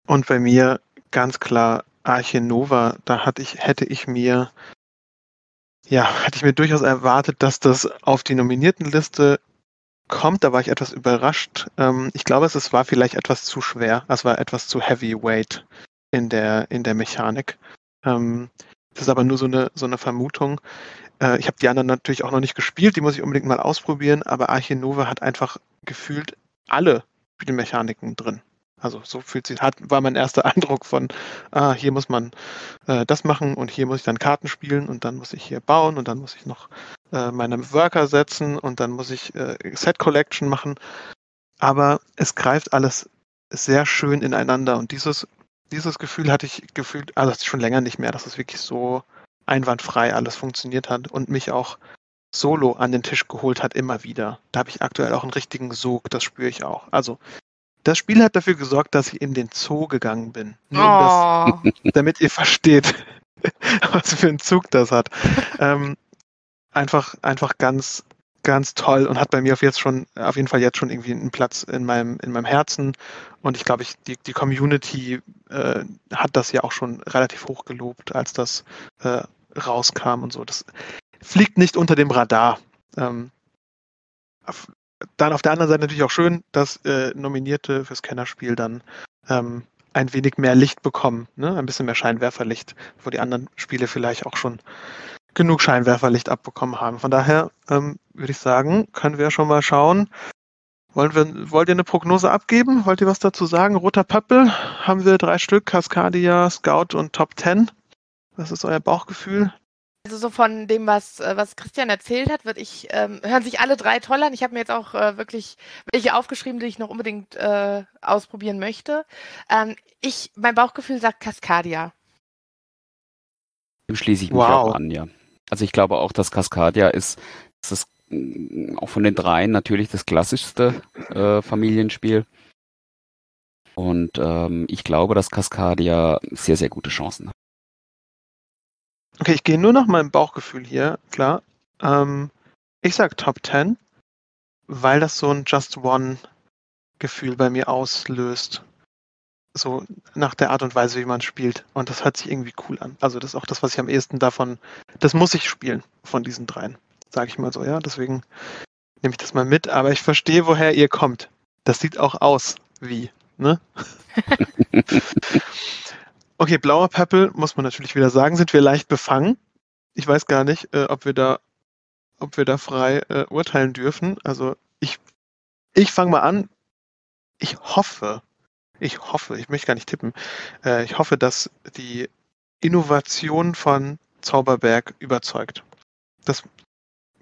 Und bei mir ganz klar Arche Nova, da hatte ich, hätte ich mir ja, hätte ich mir durchaus erwartet, dass das auf die nominierten Liste kommt. Da war ich etwas überrascht. Ähm, ich glaube, es war vielleicht etwas zu schwer. Es war etwas zu heavyweight in der, in der Mechanik. Ähm, das ist aber nur so eine, so eine Vermutung. Äh, ich habe die anderen natürlich auch noch nicht gespielt. Die muss ich unbedingt mal ausprobieren. Aber Arche Nova hat einfach gefühlt alle Spielmechaniken drin. Also so fühlt sich, hat, war mein erster Eindruck von, ah, hier muss man äh, das machen und hier muss ich dann Karten spielen und dann muss ich hier bauen und dann muss ich noch äh, meine Worker setzen und dann muss ich äh, Set Collection machen. Aber es greift alles sehr schön ineinander und dieses, dieses Gefühl hatte ich gefühlt, also schon länger nicht mehr, dass es wirklich so einwandfrei alles funktioniert hat und mich auch solo an den Tisch geholt hat, immer wieder. Da habe ich aktuell auch einen richtigen Sog, das spüre ich auch. Also das Spiel hat dafür gesorgt, dass ich in den Zoo gegangen bin. Oh. um das, damit ihr versteht, was für einen Zug das hat. ähm, einfach, einfach ganz, ganz toll und hat bei mir auf jetzt schon, auf jeden Fall jetzt schon irgendwie einen Platz in meinem, in meinem Herzen. Und ich glaube, ich, die, die Community äh, hat das ja auch schon relativ hoch gelobt, als das äh, rauskam und so. Das fliegt nicht unter dem Radar. Ähm, dann auf der anderen Seite natürlich auch schön, dass äh, Nominierte fürs Kennerspiel dann ähm, ein wenig mehr Licht bekommen, ne? ein bisschen mehr Scheinwerferlicht, wo die anderen Spiele vielleicht auch schon genug Scheinwerferlicht abbekommen haben. Von daher ähm, würde ich sagen, können wir schon mal schauen. Wollen wir, wollt ihr eine Prognose abgeben? Wollt ihr was dazu sagen? Roter Pappel haben wir drei Stück, Cascadia, Scout und Top 10. Was ist euer Bauchgefühl? Also so von dem, was, äh, was Christian erzählt hat, wird ich, ähm, hören sich alle drei toll an. Ich habe mir jetzt auch äh, wirklich welche aufgeschrieben, die ich noch unbedingt äh, ausprobieren möchte. Ähm, ich, mein Bauchgefühl sagt Cascadia. Dem schließe ich mich wow. auch an, ja. Also ich glaube auch, dass Cascadia ist, ist das mm, auch von den dreien natürlich das klassischste äh, Familienspiel. Und ähm, ich glaube, dass Cascadia sehr, sehr gute Chancen hat. Okay, ich gehe nur nach meinem Bauchgefühl hier, klar. Ähm, ich sag Top 10, weil das so ein Just One-Gefühl bei mir auslöst. So nach der Art und Weise, wie man spielt. Und das hört sich irgendwie cool an. Also das ist auch das, was ich am ehesten davon, das muss ich spielen von diesen dreien. Sage ich mal so, ja. Deswegen nehme ich das mal mit. Aber ich verstehe, woher ihr kommt. Das sieht auch aus wie, ne? Okay, blauer Peppel, muss man natürlich wieder sagen, sind wir leicht befangen. Ich weiß gar nicht, äh, ob wir da, ob wir da frei äh, urteilen dürfen. Also ich, ich fange mal an. Ich hoffe, ich hoffe, ich möchte gar nicht tippen. Äh, ich hoffe, dass die Innovation von Zauberberg überzeugt. Das,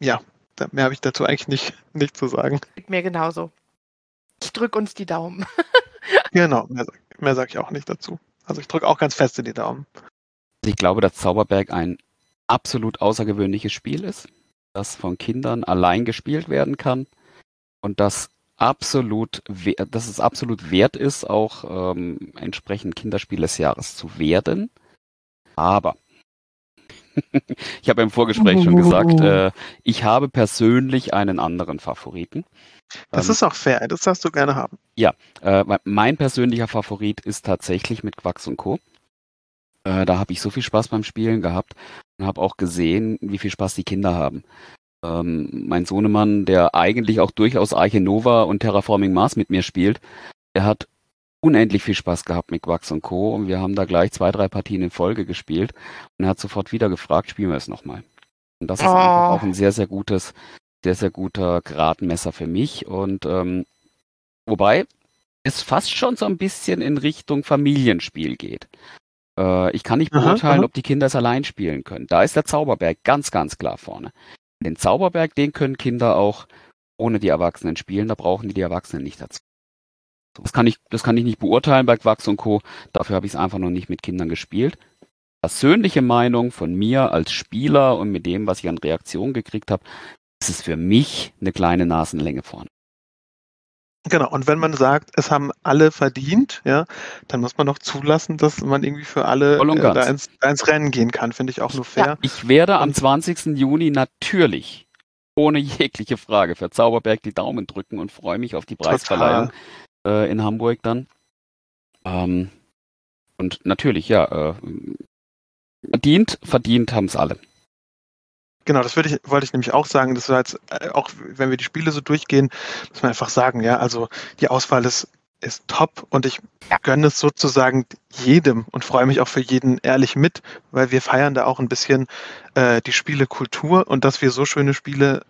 ja, mehr habe ich dazu eigentlich nicht, nicht zu sagen. Mir genauso. Ich drücke uns die Daumen. genau, mehr, mehr sage ich auch nicht dazu. Also ich drücke auch ganz fest in die Daumen. Ich glaube, dass Zauberberg ein absolut außergewöhnliches Spiel ist, das von Kindern allein gespielt werden kann und das absolut, dass es absolut wert ist, auch ähm, entsprechend Kinderspiel des Jahres zu werden. Aber ich habe im Vorgespräch schon gesagt, oh. äh, ich habe persönlich einen anderen Favoriten. Das ähm, ist auch fair, das darfst du gerne haben. Ja, äh, mein persönlicher Favorit ist tatsächlich mit Quacks und Co. Äh, da habe ich so viel Spaß beim Spielen gehabt und habe auch gesehen, wie viel Spaß die Kinder haben. Ähm, mein Sohnemann, der eigentlich auch durchaus Arche Nova und Terraforming Mars mit mir spielt, der hat unendlich viel Spaß gehabt mit Quacks und Co. Und wir haben da gleich zwei, drei Partien in Folge gespielt. Und er hat sofort wieder gefragt, spielen wir es nochmal. Und das ist oh. einfach auch ein sehr, sehr gutes, sehr, sehr guter Gradmesser für mich. Und ähm, wobei es fast schon so ein bisschen in Richtung Familienspiel geht. Äh, ich kann nicht beurteilen, aha, aha. ob die Kinder es allein spielen können. Da ist der Zauberberg ganz, ganz klar vorne. Den Zauberberg, den können Kinder auch ohne die Erwachsenen spielen, da brauchen die die Erwachsenen nicht dazu. Das kann ich, das kann ich nicht beurteilen bei Quacks und Co. Dafür habe ich es einfach noch nicht mit Kindern gespielt. Persönliche Meinung von mir als Spieler und mit dem, was ich an Reaktionen gekriegt habe, ist es für mich eine kleine Nasenlänge vorne. Genau, und wenn man sagt, es haben alle verdient, ja, dann muss man doch zulassen, dass man irgendwie für alle äh, da, ins, da, ins, Rennen gehen kann, finde ich auch nur fair. Ja, ich werde am 20. Juni natürlich ohne jegliche Frage für Zauberberg die Daumen drücken und freue mich auf die Preisverleihung äh, in Hamburg dann. Ähm, und natürlich, ja, äh, verdient, verdient haben es alle. Genau, das ich, wollte ich nämlich auch sagen. Das war jetzt, äh, auch wenn wir die Spiele so durchgehen, muss man einfach sagen, ja, also die Auswahl ist, ist top und ich gönne es sozusagen jedem und freue mich auch für jeden ehrlich mit, weil wir feiern da auch ein bisschen äh, die Spielekultur und dass wir so schöne Spiele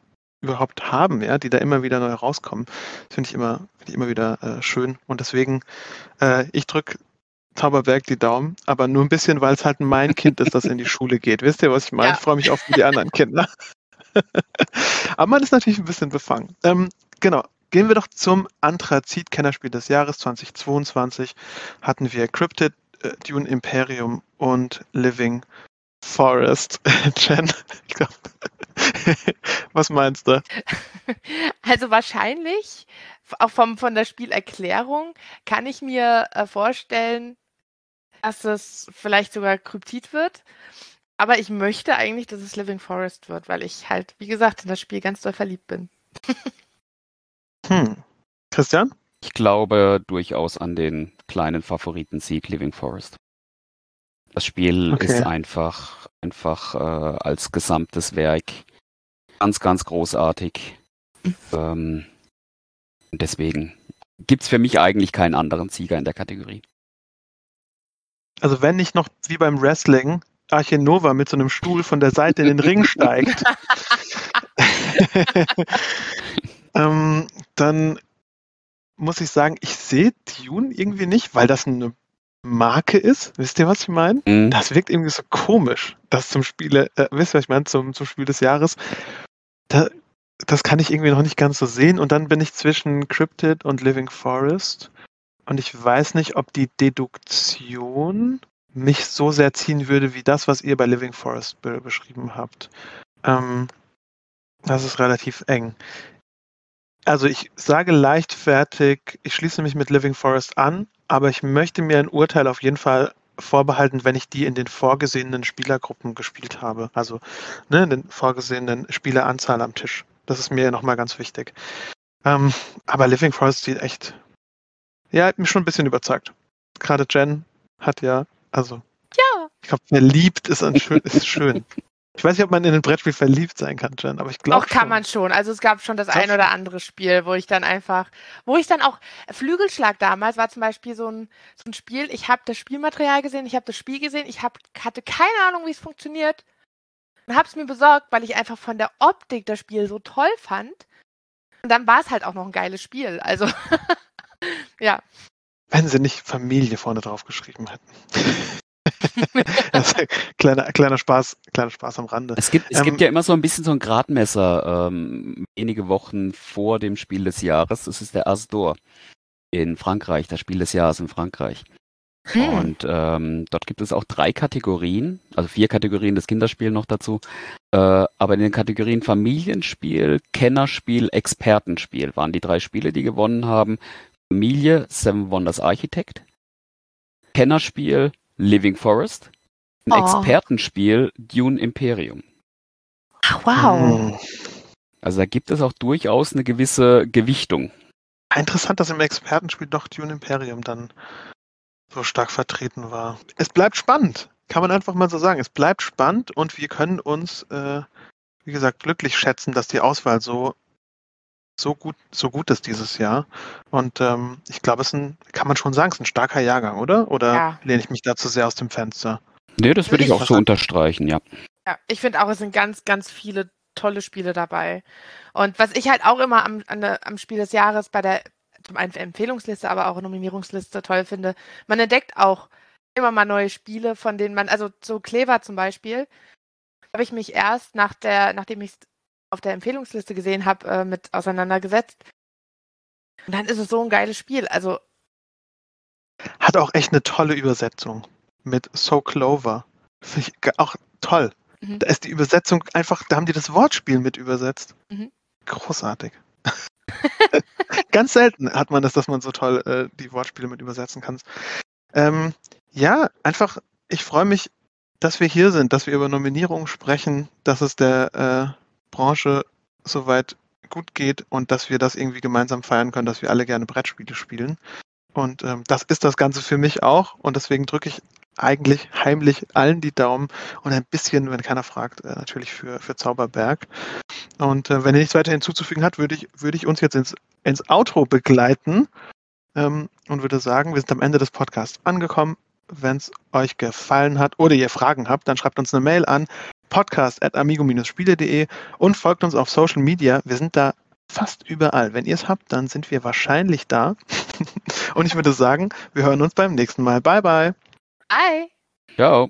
überhaupt haben, ja, die da immer wieder neu rauskommen. Das finde ich immer, finde ich immer wieder äh, schön. Und deswegen, äh, ich drücke Zauberberg die Daumen, aber nur ein bisschen, weil es halt mein Kind ist, das in die Schule geht. Wisst ihr, was ich meine? Ja. Ich freue mich für die anderen Kinder. aber man ist natürlich ein bisschen befangen. Ähm, genau. Gehen wir doch zum Anthrazit-Kennerspiel des Jahres 2022. Hatten wir Cryptid, äh, Dune Imperium und Living Forest. Jen, ich glaube, was meinst du? Also wahrscheinlich, auch vom, von der Spielerklärung, kann ich mir äh, vorstellen, dass es vielleicht sogar Kryptid wird. Aber ich möchte eigentlich, dass es Living Forest wird, weil ich halt, wie gesagt, in das Spiel ganz doll verliebt bin. hm. Christian? Ich glaube durchaus an den kleinen Favoriten Sieg Living Forest. Das Spiel okay. ist einfach, einfach äh, als gesamtes Werk ganz, ganz großartig. ähm, deswegen gibt es für mich eigentlich keinen anderen Sieger in der Kategorie. Also wenn nicht noch wie beim Wrestling Arche Nova mit so einem Stuhl von der Seite in den Ring steigt, ähm, dann muss ich sagen, ich sehe Dune irgendwie nicht, weil das eine Marke ist. Wisst ihr, was ich meine? Mhm. Das wirkt irgendwie so komisch, das zum Spiele, äh, wisst ihr, was ich meine, zum, zum Spiel des Jahres. Da, das kann ich irgendwie noch nicht ganz so sehen. Und dann bin ich zwischen Cryptid und Living Forest. Und ich weiß nicht, ob die Deduktion mich so sehr ziehen würde, wie das, was ihr bei Living Forest be beschrieben habt. Ähm, das ist relativ eng. Also ich sage leichtfertig, ich schließe mich mit Living Forest an, aber ich möchte mir ein Urteil auf jeden Fall vorbehalten, wenn ich die in den vorgesehenen Spielergruppen gespielt habe. Also ne, in den vorgesehenen Spieleranzahl am Tisch. Das ist mir nochmal ganz wichtig. Ähm, aber Living Forest sieht echt, ja, hat mich schon ein bisschen überzeugt. Gerade Jen hat ja, also, ja. ich glaube, verliebt ist, ein schön, ist schön. Ich weiß nicht, ob man in ein Brettspiel verliebt sein kann, Jen, aber ich glaube. Auch kann schon. man schon. Also es gab schon das ein oder andere Spiel, wo ich dann einfach, wo ich dann auch, Flügelschlag damals war zum Beispiel so ein, so ein Spiel, ich habe das Spielmaterial gesehen, ich habe das Spiel gesehen, ich hab, hatte keine Ahnung, wie es funktioniert und habe es mir besorgt, weil ich einfach von der Optik das Spiel so toll fand. Und dann war es halt auch noch ein geiles Spiel. Also, ja. Wenn sie nicht Familie vorne drauf geschrieben hätten. kleiner, kleiner, Spaß, kleiner Spaß am Rande. Es gibt, es ähm, gibt ja immer so ein bisschen so ein Gradmesser, ähm, wenige Wochen vor dem Spiel des Jahres. Das ist der Asdor in Frankreich, das Spiel des Jahres in Frankreich. Hm. Und ähm, dort gibt es auch drei Kategorien, also vier Kategorien des Kinderspiels noch dazu. Äh, aber in den Kategorien Familienspiel, Kennerspiel, Expertenspiel waren die drei Spiele, die gewonnen haben. Familie, Seven Wonders Architect. Kennerspiel, Living Forest. Ein oh. Expertenspiel, Dune Imperium. Wow. Also da gibt es auch durchaus eine gewisse Gewichtung. Interessant, dass im Expertenspiel doch Dune Imperium dann so stark vertreten war. Es bleibt spannend, kann man einfach mal so sagen. Es bleibt spannend und wir können uns, äh, wie gesagt, glücklich schätzen, dass die Auswahl so so gut, so gut ist dieses Jahr. Und ähm, ich glaube, es ist ein, kann man schon sagen, es ist ein starker Jahrgang, oder? Oder ja. lehne ich mich da zu sehr aus dem Fenster? Nee, das würde ich, ich auch so unterstreichen, ja. Ja, ich finde auch, es sind ganz, ganz viele tolle Spiele dabei. Und was ich halt auch immer am, der, am Spiel des Jahres bei der zum einen Empfehlungsliste, aber auch Nominierungsliste toll finde. Man entdeckt auch immer mal neue Spiele, von denen man, also so Clever zum Beispiel, habe ich mich erst nach der, nachdem ich es auf der Empfehlungsliste gesehen habe, äh, mit auseinandergesetzt. Und dann ist es so ein geiles Spiel. Also hat auch echt eine tolle Übersetzung mit So Clover. Finde ich auch toll. Mhm. Da ist die Übersetzung einfach, da haben die das Wortspiel mit übersetzt. Mhm. Großartig. Ganz selten hat man das, dass man so toll äh, die Wortspiele mit übersetzen kann. Ähm, ja, einfach, ich freue mich, dass wir hier sind, dass wir über Nominierungen sprechen, dass es der äh, Branche soweit gut geht und dass wir das irgendwie gemeinsam feiern können, dass wir alle gerne Brettspiele spielen. Und ähm, das ist das Ganze für mich auch. Und deswegen drücke ich eigentlich heimlich allen die Daumen und ein bisschen, wenn keiner fragt, äh, natürlich für, für Zauberberg. Und äh, wenn ihr nichts weiter hinzuzufügen habt, würde ich, würde ich uns jetzt ins, ins Outro begleiten ähm, und würde sagen, wir sind am Ende des Podcasts angekommen. Wenn es euch gefallen hat oder ihr Fragen habt, dann schreibt uns eine Mail an podcast.amigo-spiele.de und folgt uns auf Social Media. Wir sind da fast überall. Wenn ihr es habt, dann sind wir wahrscheinlich da. und ich würde sagen, wir hören uns beim nächsten Mal. Bye, bye. Bye. Ciao.